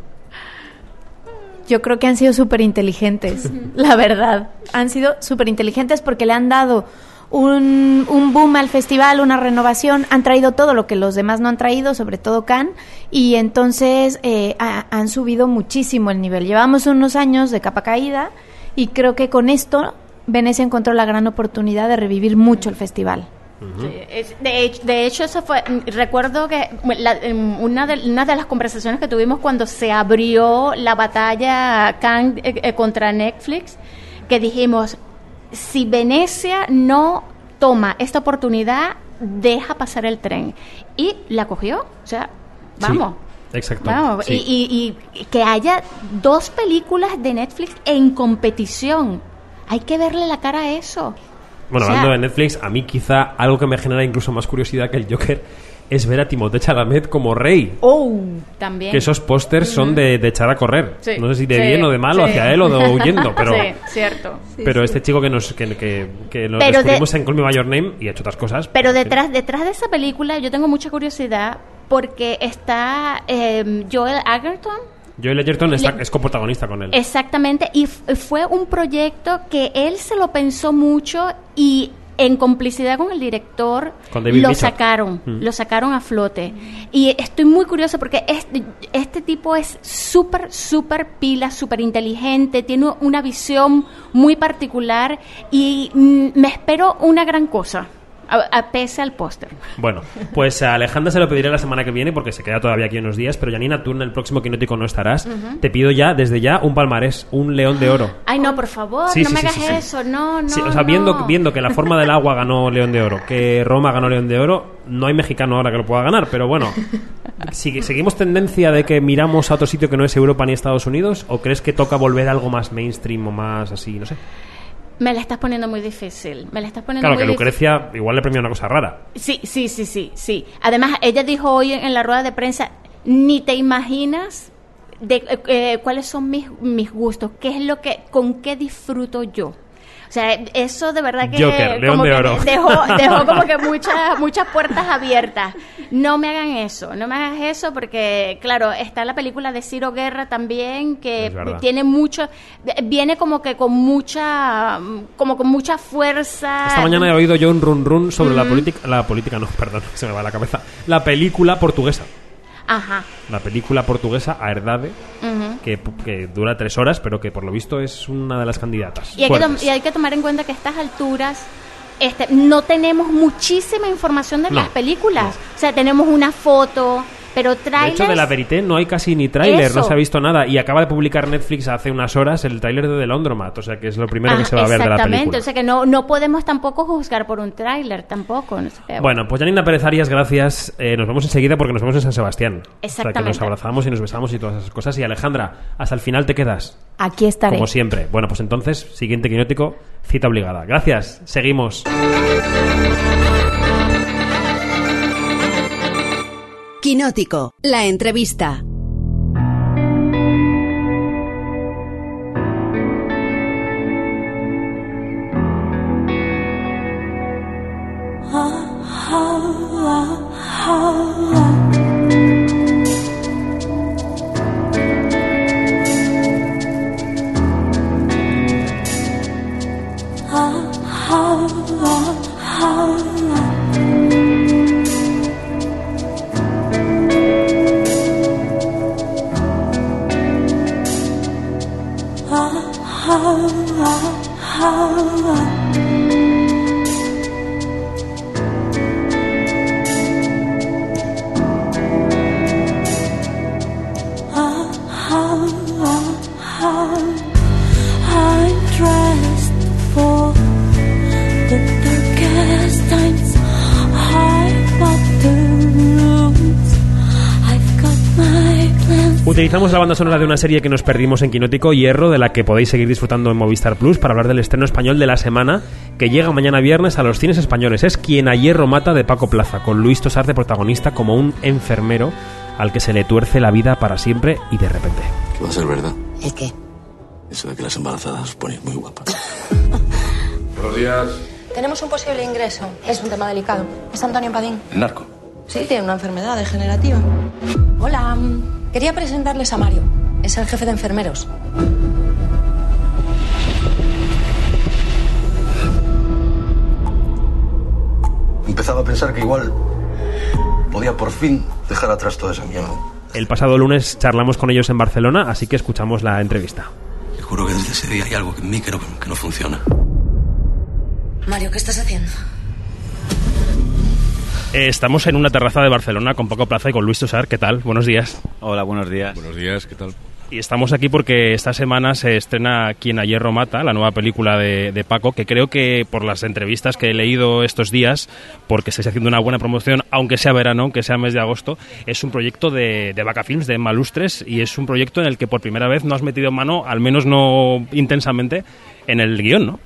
Yo creo que han sido súper inteligentes, la verdad. Han sido súper inteligentes porque le han dado un, un boom al festival, una renovación, han traído todo lo que los demás no han traído, sobre todo Cannes, y entonces eh, ha- han subido muchísimo el nivel. Llevamos unos años de capa caída y creo que con esto Venecia encontró la gran oportunidad de revivir mucho el festival. Sí, es- de, hecho, de hecho, eso fue. Recuerdo que la- em, una, de, una de las conversaciones que tuvimos cuando se abrió la batalla Cannes, eh, eh, contra Netflix, que dijimos: si Venecia no toma esta oportunidad, deja pasar el tren. Y la cogió. O sea, vamos. Sí, exacto. Vamos, Sí. y, y- y que haya dos películas de Netflix en competición. Hay que verle la cara a eso. Bueno, O sea, hablando de Netflix, a mí quizá algo que me genera incluso más curiosidad que el Joker es ver a Timothée Chalamet como rey. Oh, también. Que esos pósters son de, de echar a correr. Sí, No sé si de sí, bien o de malo sí. hacia él o de huyendo, pero... Sí, cierto. pero este chico que nos que, que, que lo Pero de- descubrimos en Call Me By Your Name y ha hecho otras cosas. Pero detrás, detrás de esa película yo tengo mucha curiosidad porque está eh, Joel Egerton. Joel Edgerton está- Le- es coprotagonista con él. Exactamente, y fue un proyecto que él se lo pensó mucho y en complicidad con el director Con lo sacaron, Mm. lo sacaron a flote. Y estoy muy curiosa porque este, este tipo es súper, súper pila, súper inteligente, tiene una visión muy particular y mm, me espero una gran cosa, a, a pese al póster. Bueno, pues a Alejandra se lo pediré la semana que viene porque se queda todavía aquí unos días, pero Janina, tú en el próximo Quinótico no estarás. Ujú. Te pido ya, desde ya, un palmarés, un león de oro. Ay, no, por favor, Sí, no sí, me sí, hagas eso, no, no. O sea, no. viendo, viendo que la forma del agua ganó León de Oro, que Roma ganó León de Oro, no hay mexicano ahora que lo pueda ganar, pero bueno. ¿sigue- ¿Seguimos tendencia de que miramos a otro sitio que no es Europa ni Estados Unidos? ¿O crees que toca volver a algo más mainstream o más así? No sé. Me la estás poniendo muy difícil. Me la estás poniendo Claro, muy que difícil. Lucrecia igual le premió una cosa rara. Sí, sí, sí, sí, sí. Además, ella dijo hoy en la rueda de prensa, ni te imaginas de eh, eh, cuáles son mis, mis gustos, qué es lo que, con qué disfruto yo. O sea, eso de verdad que, Joker, León como de que Oro. Dejó, dejó como que muchas muchas puertas abiertas. No me hagan eso, no me hagas eso porque, claro, está la película de Ciro Guerra también que tiene mucho, viene como que con mucha, como con mucha fuerza. Esta mañana he oído yo un run run sobre la política. La política, no, perdón, se me va la cabeza. La película portuguesa. Ajá. La película portuguesa, A Herdade, Ujú. que, que dura tres horas, pero que por lo visto es una de las candidatas. Y hay, que y hay que tomar en cuenta que a estas alturas este, no tenemos muchísima información de No, las películas. O sea, tenemos una foto, pero De hecho, de la Verité no hay casi ni tráiler, no se ha visto nada. Y acaba de publicar Netflix hace unas horas el tráiler de The Laundromat, o sea que es lo primero que Ah, se va a ver de la Exactamente, película. o sea que no, no podemos tampoco juzgar por un tráiler, tampoco. no sé qué. Bueno, pues Janina Pérez Arias, gracias. Eh, nos vemos enseguida porque nos vemos en San Sebastián. O sea que Exactamente. nos abrazamos y nos besamos y todas esas cosas. Y Alejandra, hasta el final te quedas. Aquí estaré. Como siempre. Bueno, pues entonces, siguiente quinótico, cita obligada. Gracias. Seguimos. Quinótico, la entrevista. Plans. Utilizamos la banda sonora de una serie que nos perdimos en Quinótico, Hierro, de la que podéis seguir disfrutando en Movistar Plus para hablar del estreno español de la semana que llega mañana viernes a los cines españoles. Es Quien a Hierro mata de Paco Plaza, con Luis Tosar de protagonista como un enfermero al que se le tuerce la vida para siempre y de repente. Que va a ser verdad. ¿El qué? Eso de que las embarazadas os ponéis muy guapas. Buenos días. Tenemos un posible ingreso. Es un tema delicado. Es Antonio Padín. El narco. Sí, tiene una enfermedad degenerativa. Hola. Quería presentarles a Mario. Es el jefe de enfermeros. Empezaba a pensar que igual podía por fin dejar atrás toda esa mierda. El pasado lunes charlamos con ellos en Barcelona, así que escuchamos la entrevista. Te juro que desde ese día hay algo en mí que no, que no funciona. Mario, ¿qué estás haciendo? Eh, estamos en una terraza de Barcelona con Paco Plaza y con Luis Tosar. ¿Qué tal? Buenos días. Hola, buenos días. Buenos días, ¿qué tal? Y estamos aquí porque esta semana se estrena Quien a Hierro Mata, la nueva película de, de Paco, que creo que por las entrevistas que he leído estos días, porque estáis haciendo una buena promoción, aunque sea verano, aunque sea mes de agosto, es un proyecto de, de Vaca Films, de Malustres, y es un proyecto en el que por primera vez no has metido mano, al menos no intensamente, en el guion, ¿no?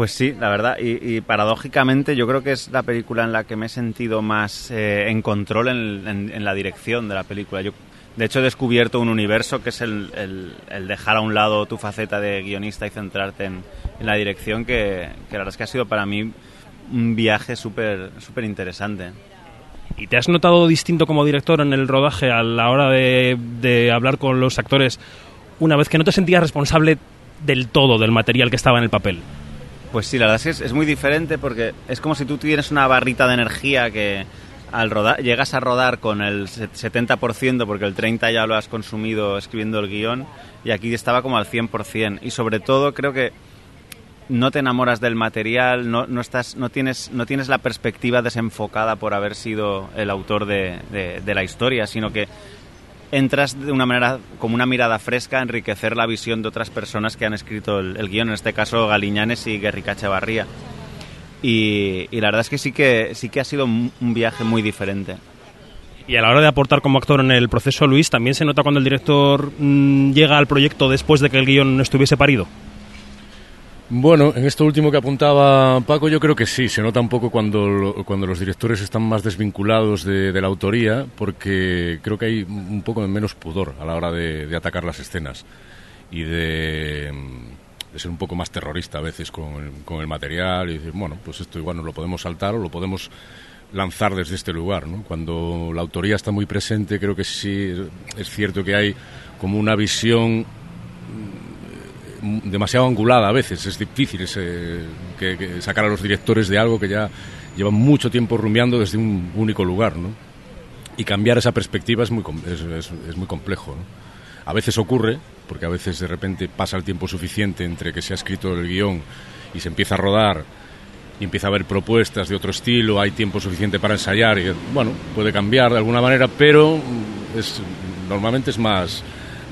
Pues sí, la verdad, y, y paradójicamente yo creo que es la película en la que me he sentido más eh, en control en, la dirección de la película. Yo, de hecho, he descubierto un universo que es el, el- dejar a un lado tu faceta de guionista y centrarte en, la dirección, que, la verdad es que ha sido para mí un viaje súper súper interesante. ¿Y te has notado distinto como director en el rodaje a la hora de, de hablar con los actores una vez que no te sentías responsable del todo del material que estaba en el papel? Pues sí, la verdad es que es, muy diferente porque es como si tú tienes una barrita de energía que al rodar llegas a rodar con el se- 70% porque el 30% ya lo has consumido escribiendo el guion y aquí estaba como al 100%. Y sobre todo creo que no te enamoras del material, no, no, estás, no, tienes, no tienes la perspectiva desenfocada por haber sido el autor de- de la historia, sino que entras de una manera, como una mirada fresca, a enriquecer la visión de otras personas que han escrito el, el guion, en este caso Galiñanes y Guerrica Echevarría. Y, y la verdad es que sí que, sí que ha sido un viaje muy diferente. Y a la hora de aportar como actor en el proceso, Luis, también se nota cuando el director mm, llega al proyecto después de que el guion estuviese parido. Bueno, en esto último que apuntaba Paco, yo creo que sí, se nota un poco cuando, lo- cuando los directores están más desvinculados de, la autoría, porque creo que hay un poco menos pudor a la hora de, atacar las escenas y de, ser un poco más terrorista a veces con el, material y decir, bueno, pues esto igual no lo podemos saltar o lo podemos lanzar desde este lugar, ¿no? Cuando la autoría está muy presente, creo que sí es cierto que hay como una visión demasiado angulada a veces. Es difícil ese- que, sacar a los directores de algo que ya llevan mucho tiempo rumiando desde un único lugar, ¿no? Y cambiar esa perspectiva es muy, es, muy complejo. A veces ocurre, porque a veces de repente pasa el tiempo suficiente entre que se ha escrito el guion y se empieza a rodar y empieza a haber propuestas de otro estilo, hay tiempo suficiente para ensayar y, bueno, puede cambiar de alguna manera, pero normalmente es más...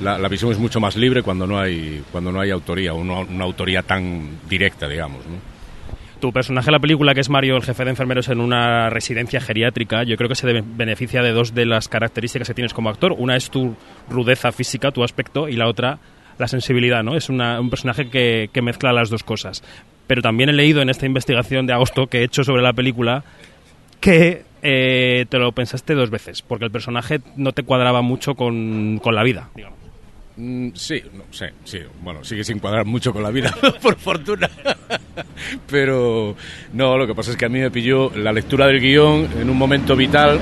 La, la visión es mucho más libre cuando no hay, cuando no hay autoría, no- una autoría tan directa, digamos, ¿no? Tu personaje en la película, que es Mario, el jefe de enfermeros en una residencia geriátrica, yo creo que se beneficia de dos de las características que tienes como actor. Una es tu rudeza física, tu aspecto, y la otra la sensibilidad, ¿no? Es una- un personaje que, que mezcla las dos cosas. Pero también he leído en esta investigación de agosto que he hecho sobre la película que eh, te lo pensaste dos veces, porque el personaje no te cuadraba mucho con, con la vida, digamos. Mm, sí, no, sí, sí. Bueno, sigue sin cuadrar mucho con la vida, por fortuna. Pero no, lo que pasa es que a mí me pilló la lectura del guion en un momento vital,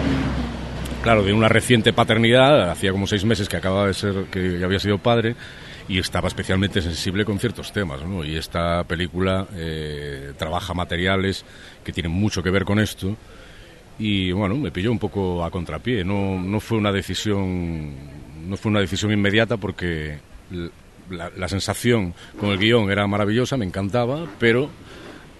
claro, de una reciente paternidad. Hacía como seis meses que acababa de ser, que había sido padre y estaba especialmente sensible con ciertos temas. Y esta película eh, trabaja materiales que tienen mucho que ver con esto. Y bueno, me pilló un poco a contrapié. No, no fue una decisión, no fue una decisión inmediata porque la, sensación con el guion era maravillosa, me encantaba, pero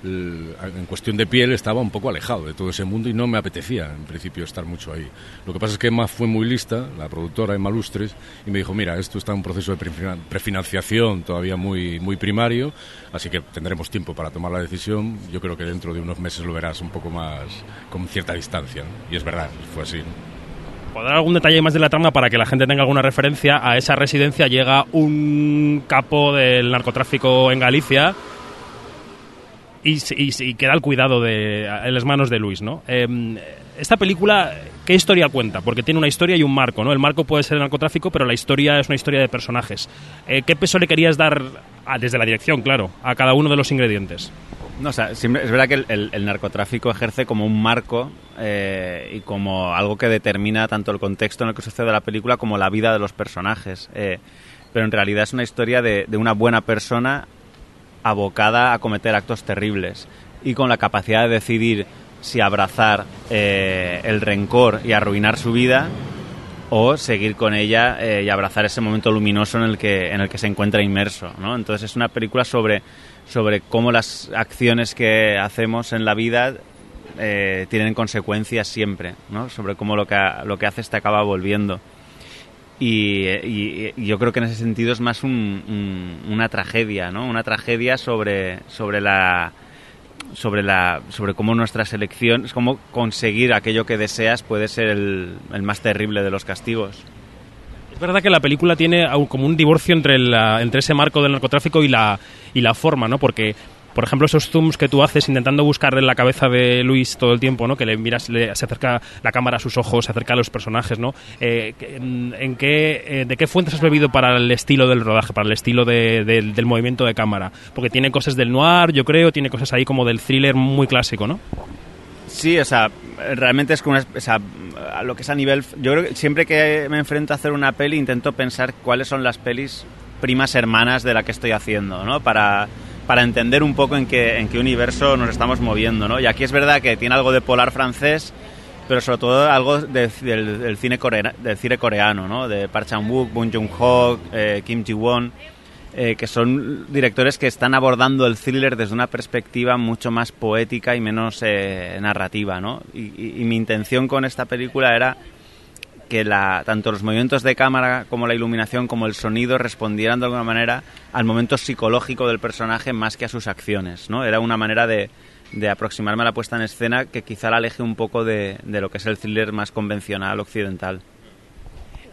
en cuestión de piel estaba un poco alejado de todo ese mundo y no me apetecía en principio estar mucho ahí. Lo que pasa es que Emma fue muy lista, la productora Emma Lustres, y me dijo, mira, esto está en un proceso de prefina- prefinanciación todavía muy, muy primario, así que tendremos tiempo para tomar la decisión. Yo creo que dentro de unos meses lo verás un poco más con cierta distancia. Y es verdad, fue así. Por dar algún detalle más de la trama para que la gente tenga alguna referencia, a esa residencia llega un capo del narcotráfico en Galicia y, queda al cuidado de en las manos de Luis, ¿no? Eh, esta película, ¿qué historia cuenta? Porque tiene una historia y un marco, ¿no? El marco puede ser el narcotráfico, pero la historia es una historia de personajes. Eh, ¿Qué peso le querías dar, desde la dirección, claro, a cada uno de los ingredientes? No, es verdad que el, narcotráfico ejerce como un marco eh, y como algo que determina tanto el contexto en el que sucede la película como la vida de los personajes. eh, pero en realidad es una historia de, una buena persona abocada a cometer actos terribles y con la capacidad de decidir si abrazar eh, el rencor y arruinar su vida o seguir con ella y abrazar ese momento luminoso en el que en el que se encuentra inmerso ¿no? entonces es una película sobre sobre cómo las acciones que hacemos en la vida eh, tienen consecuencias siempre ¿no? sobre cómo lo que lo que haces te acaba volviendo y, y- y yo creo que en ese sentido es más un- un- una tragedia, ¿no? Una tragedia sobre, sobre la sobre la sobre cómo nuestra selección, cómo conseguir aquello que deseas puede ser el más terrible de los castigos. Es verdad que la película tiene como un divorcio entre, la- entre ese marco del narcotráfico y la, y la forma, ¿no? Porque, por ejemplo, esos zooms que tú haces intentando buscar en la cabeza de Luis todo el tiempo, ¿no? Que le miras, le- se acerca la cámara a sus ojos, se acerca a los personajes, ¿no? Eh, que- en, qué, eh, ¿De qué fuentes has bebido para el estilo del rodaje, para el estilo de- del- del movimiento de cámara? Porque tiene cosas del noir, yo creo, tiene cosas ahí como del thriller muy clásico, ¿no? Sí, o sea, realmente es como o sea, a lo que es a nivel... Yo creo que siempre que me enfrento a hacer una peli intento pensar cuáles son las pelis primas hermanas de la que estoy haciendo, ¿no? Para, para entender un poco en qué, en qué universo nos estamos moviendo, ¿no? Y aquí es verdad que tiene algo de polar francés, pero sobre todo algo de- del, del cine coreano, del cine coreano, ¿no? De Park Chan-wook, Bong Joon-ho, eh, Kim Ji-won, eh, que son directores que están abordando el thriller desde una perspectiva mucho más poética y menos eh, narrativa, ¿no? Y, mi intención con esta película era que la, tanto los movimientos de cámara como la iluminación como el sonido respondieran de alguna manera al momento psicológico del personaje más que a sus acciones, ¿no? Era una manera de, aproximarme a la puesta en escena que quizá la aleje un poco de lo que es el thriller más convencional occidental.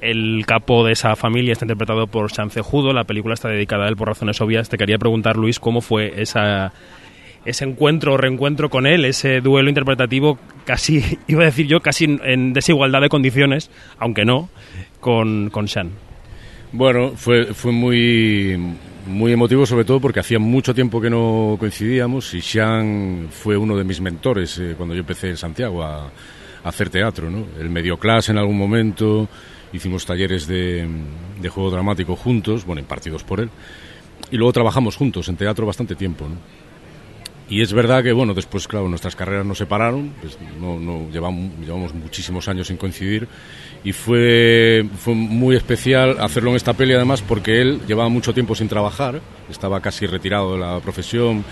El capo de esa familia está interpretado por Chance Judo. La película está dedicada a él por razones obvias. Te quería preguntar, Luis, cómo fue ese encuentro o reencuentro con él, ese duelo interpretativo casi, iba a decir yo, casi en- desigualdad de condiciones, aunque no, con, con Sean. Bueno, fue, fue muy, muy emotivo sobre todo porque hacía mucho tiempo que no coincidíamos y Sean fue uno de mis mentores eh, cuando yo empecé en Santiago a, a hacer teatro. ¿no? Él me dio clase en algún momento, hicimos talleres de, de juego dramático juntos, bueno, impartidos por él, y luego trabajamos juntos en teatro bastante tiempo. ¿no? Y es verdad que, bueno, después, claro, nuestras carreras nos separaron, pues no, no, llevamos, llevamos muchísimos años sin coincidir, y fue, fue muy especial hacerlo en esta peli, además, porque él llevaba mucho tiempo sin trabajar, estaba casi retirado de la profesión,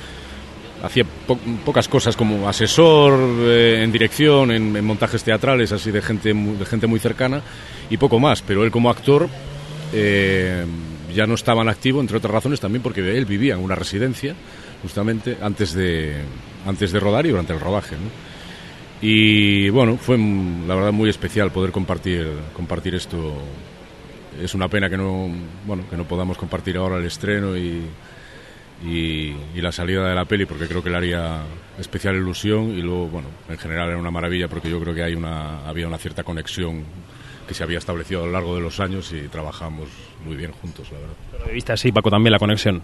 hacía po- pocas cosas como asesor eh, en dirección, en, en montajes teatrales, así de gente, de gente muy cercana, y poco más, pero él como actor eh, ya no estaba en activo, entre otras razones también porque él vivía en una residencia, justamente antes de, antes de rodar y durante el rodaje. ¿no? Y bueno, fue mm, la verdad muy especial poder compartir, compartir esto. Es una pena que no, bueno, que no podamos compartir ahora el estreno y, y, y la salida de la peli porque creo que le haría especial ilusión y luego, bueno, en general era una maravilla porque yo creo que hay una, había una cierta conexión que se había establecido a lo largo de los años y trabajamos muy bien juntos, la verdad. Pero viste así, Paco, también la conexión.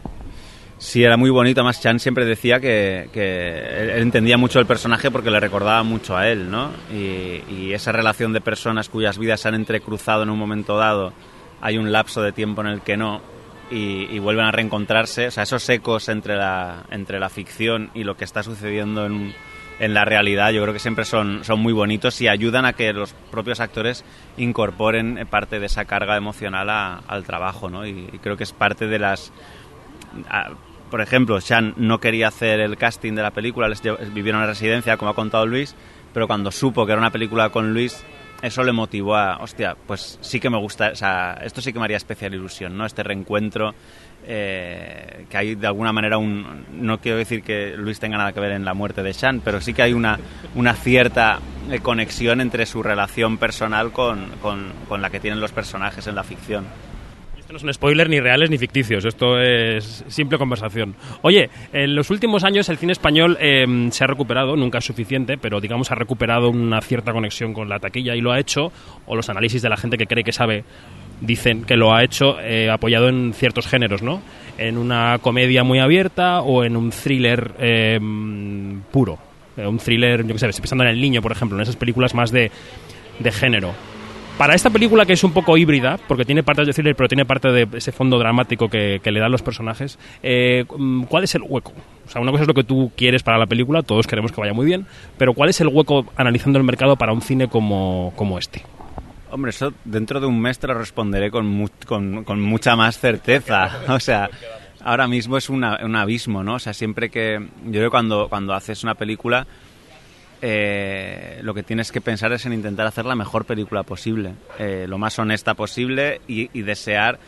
Sí, era muy bonito. Además, Chan siempre decía que, que él entendía mucho el personaje porque le recordaba mucho a él, ¿no? Y, y, esa relación de personas cuyas vidas se han entrecruzado en un momento dado, hay un lapso de tiempo en el que no, y, y, vuelven a reencontrarse. O sea, esos ecos entre la, entre la ficción y lo que está sucediendo en, en la realidad, yo creo que siempre son, son muy bonitos y ayudan a que los propios actores incorporen parte de esa carga emocional al trabajo, ¿no? Y, creo que es parte de las... Por ejemplo, Sean no quería hacer el casting de la película, vivieron en residencia, como ha contado Luis, pero cuando supo que era una película con Luis, eso le motivó a, hostia, pues sí que me gusta, o sea, esto sí que me haría especial ilusión, ¿no? Este reencuentro, eh, que hay de alguna manera un, no quiero decir que Luis tenga nada que ver en la muerte de Sean, pero sí que hay una, una cierta conexión entre su relación personal con, con, con la que tienen los personajes en la ficción. No son spoilers ni reales ni ficticios, esto es simple conversación. Oye, en los últimos años el cine español eh, se ha recuperado, nunca es suficiente, pero digamos ha recuperado una cierta conexión con la taquilla y lo ha hecho, o los análisis de la gente que cree que sabe dicen que lo ha hecho eh, apoyado en ciertos géneros, ¿no? En una comedia muy abierta o en un thriller eh, puro. Un thriller, yo qué sé, pensando en El Niño, por ejemplo, en esas películas más de, de género. Para esta película que es un poco híbrida, porque tiene partes de thriller, pero tiene parte de ese fondo dramático que, que le dan los personajes, eh, ¿cuál es el hueco? O sea, una cosa es lo que tú quieres para la película, todos queremos que vaya muy bien, pero ¿cuál es el hueco analizando el mercado para un cine como, como este? Hombre, eso dentro de un mes te lo responderé con, mu con, con mucha más certeza. O sea, ahora mismo es una, un abismo, ¿no? O sea, siempre que... Yo creo que cuando, cuando haces una película eh, lo que tienes que pensar es en intentar hacer la mejor película posible, eh, lo más honesta posible y, y desear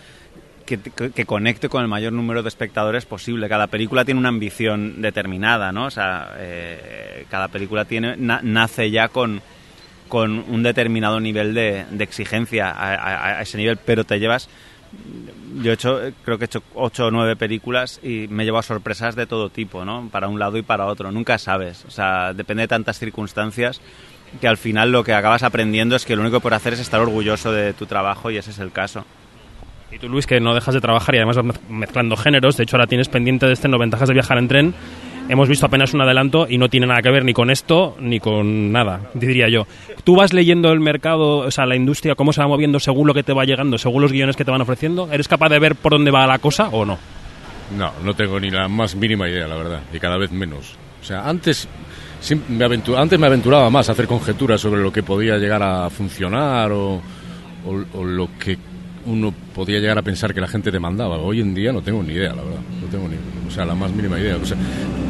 que, conecte con el mayor número de espectadores posible. Cada película tiene una ambición determinada, ¿no? O sea, eh, cada película tiene, na, nace ya con, con un determinado nivel de, de exigencia a, a, a ese nivel, pero te llevas yo he hecho, creo que he hecho ocho o nueve películas y me llevo a sorpresas de todo tipo, ¿no? Para un lado y para otro. Nunca sabes. O sea, depende de tantas circunstancias que al final lo que acabas aprendiendo es que lo único que puedes hacer es estar orgulloso de tu trabajo y ese es el caso. Y tú, Luis, que no dejas de trabajar y además vas mezclando géneros. De hecho, ahora tienes pendiente de este No Ventajas de Viajar en Tren. Hemos visto apenas un adelanto y no tiene nada que ver ni con esto ni con nada, diría yo. ¿Tú vas leyendo el mercado, o sea, la industria, cómo se va moviendo según lo que te va llegando, según los guiones que te van ofreciendo? ¿Eres capaz de ver por dónde va la cosa o no? No, no tengo ni la más mínima idea, la verdad, y cada vez menos. O sea, antes me, antes me aventuraba más a hacer conjeturas sobre lo que podía llegar a funcionar o, o, o lo que uno podía llegar a pensar que la gente demandaba. Hoy en día no tengo ni idea, la verdad. Tengo ni, o sea, la más mínima idea. O sea,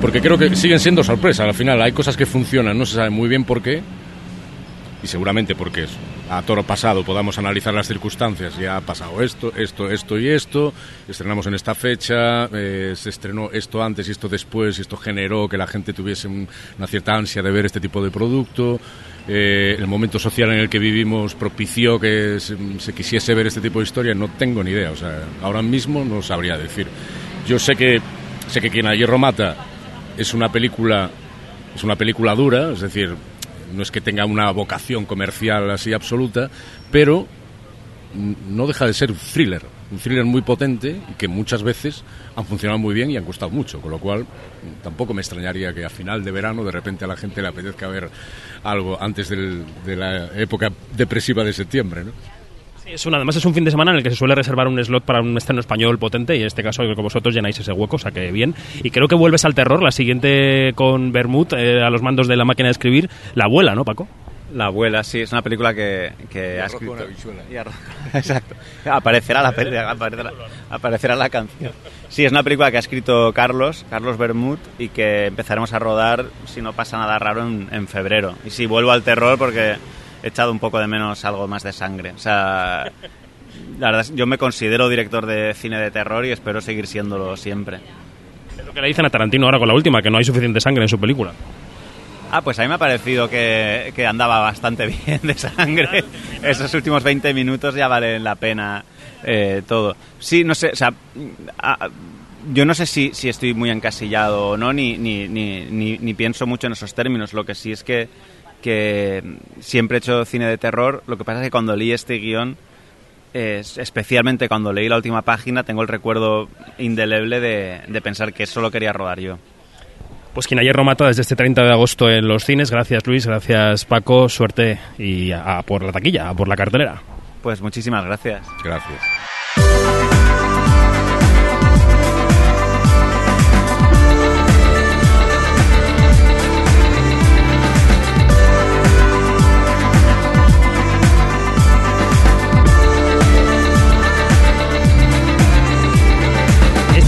porque creo que siguen siendo sorpresas. Al final hay cosas que funcionan, no se sabe muy bien por qué. Y seguramente porque a toro pasado podamos analizar las circunstancias. Ya ha pasado esto, esto, esto y esto. Estrenamos en esta fecha, eh, se estrenó esto antes y esto después, y esto generó que la gente tuviese un, una cierta ansia de ver este tipo de producto. Eh, el momento social en el que vivimos propició que se, se, quisiese ver este tipo de historia, no tengo ni idea. O sea, ahora mismo no sabría decir. Yo sé que sé que quien a hierro mata es una película es una película dura, es decir, no es que tenga una vocación comercial así absoluta, pero no deja de ser un thriller, un thriller muy potente y que muchas veces han funcionado muy bien y han costado mucho, con lo cual tampoco me extrañaría que a final de verano de repente a la gente le apetezca ver algo antes del, de la época depresiva de septiembre, ¿no? Es una, además es un fin de semana en el que se suele reservar un slot para un estreno español potente y en este caso creo que vosotros llenáis ese hueco, o sea que bien. Y creo que vuelves al terror, la siguiente con Bermud eh, a los mandos de la máquina de escribir, La abuela, ¿no, Paco? La abuela, sí, es una película que, que ha escrito. Exacto. Aparecerá la, aparecerá, aparecerá la canción. Sí, es una película que ha escrito Carlos, Carlos Bermud, y que empezaremos a rodar, si no pasa nada raro, en, en febrero. Y sí, vuelvo al terror porque he echado un poco de menos algo más de sangre. O sea, la verdad, yo me considero director de cine de terror y espero seguir siéndolo siempre. Es lo que le dicen a Tarantino ahora con la última, que no hay suficiente sangre en su película. Ah, pues a mí me ha parecido que, que andaba bastante bien de sangre. Esos últimos 20 minutos ya valen la pena eh, todo. Sí, no sé, o sea, a, yo no sé si, si, estoy muy encasillado o no, ni, ni, ni, ni, pienso mucho en esos términos. Lo que sí es que que siempre he hecho cine de terror. Lo que pasa es que cuando leí este guion, es- especialmente cuando leí la última página, tengo el recuerdo indeleble de, de pensar que solo quería rodar yo. Pues quien ayer mata desde este 30 de agosto en los cines. Gracias Luis, gracias Paco, suerte y a, a por la taquilla, a por la cartelera. Pues muchísimas gracias. Gracias.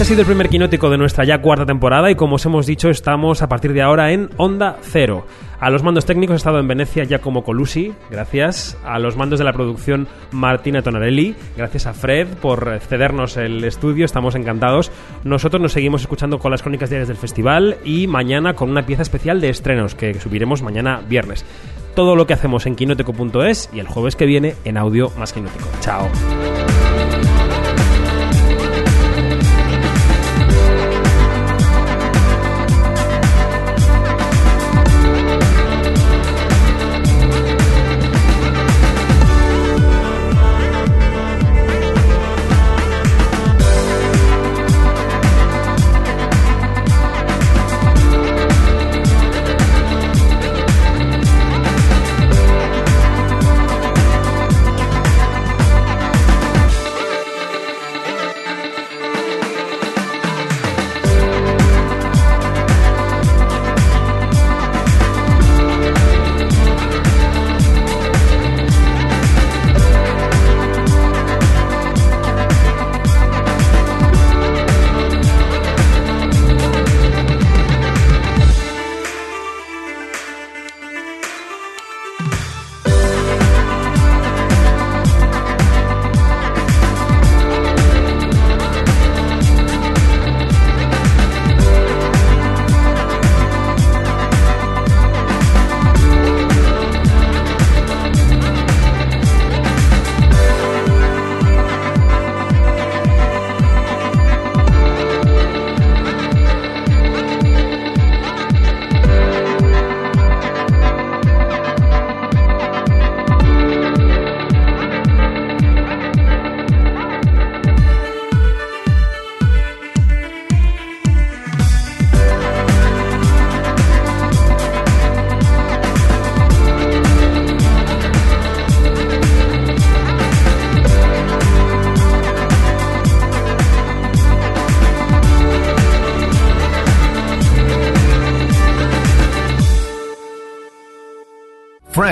Ha sido el primer quinótico de nuestra ya cuarta temporada y como os hemos dicho estamos a partir de ahora en Onda Cero. A los mandos técnicos ha estado en Venecia Giacomo Colusi, gracias. A los mandos de la producción Martina Tonarelli, gracias a Fred por cedernos el estudio, estamos encantados. Nosotros nos seguimos escuchando con las crónicas diarias del festival y mañana con una pieza especial de estrenos que subiremos mañana viernes. Todo lo que hacemos en quinótico.es y el jueves que viene en audio más quinótico. Chao.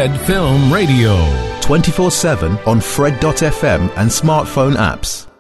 Fred Film Radio. 24 7 on Fred.fm and smartphone apps.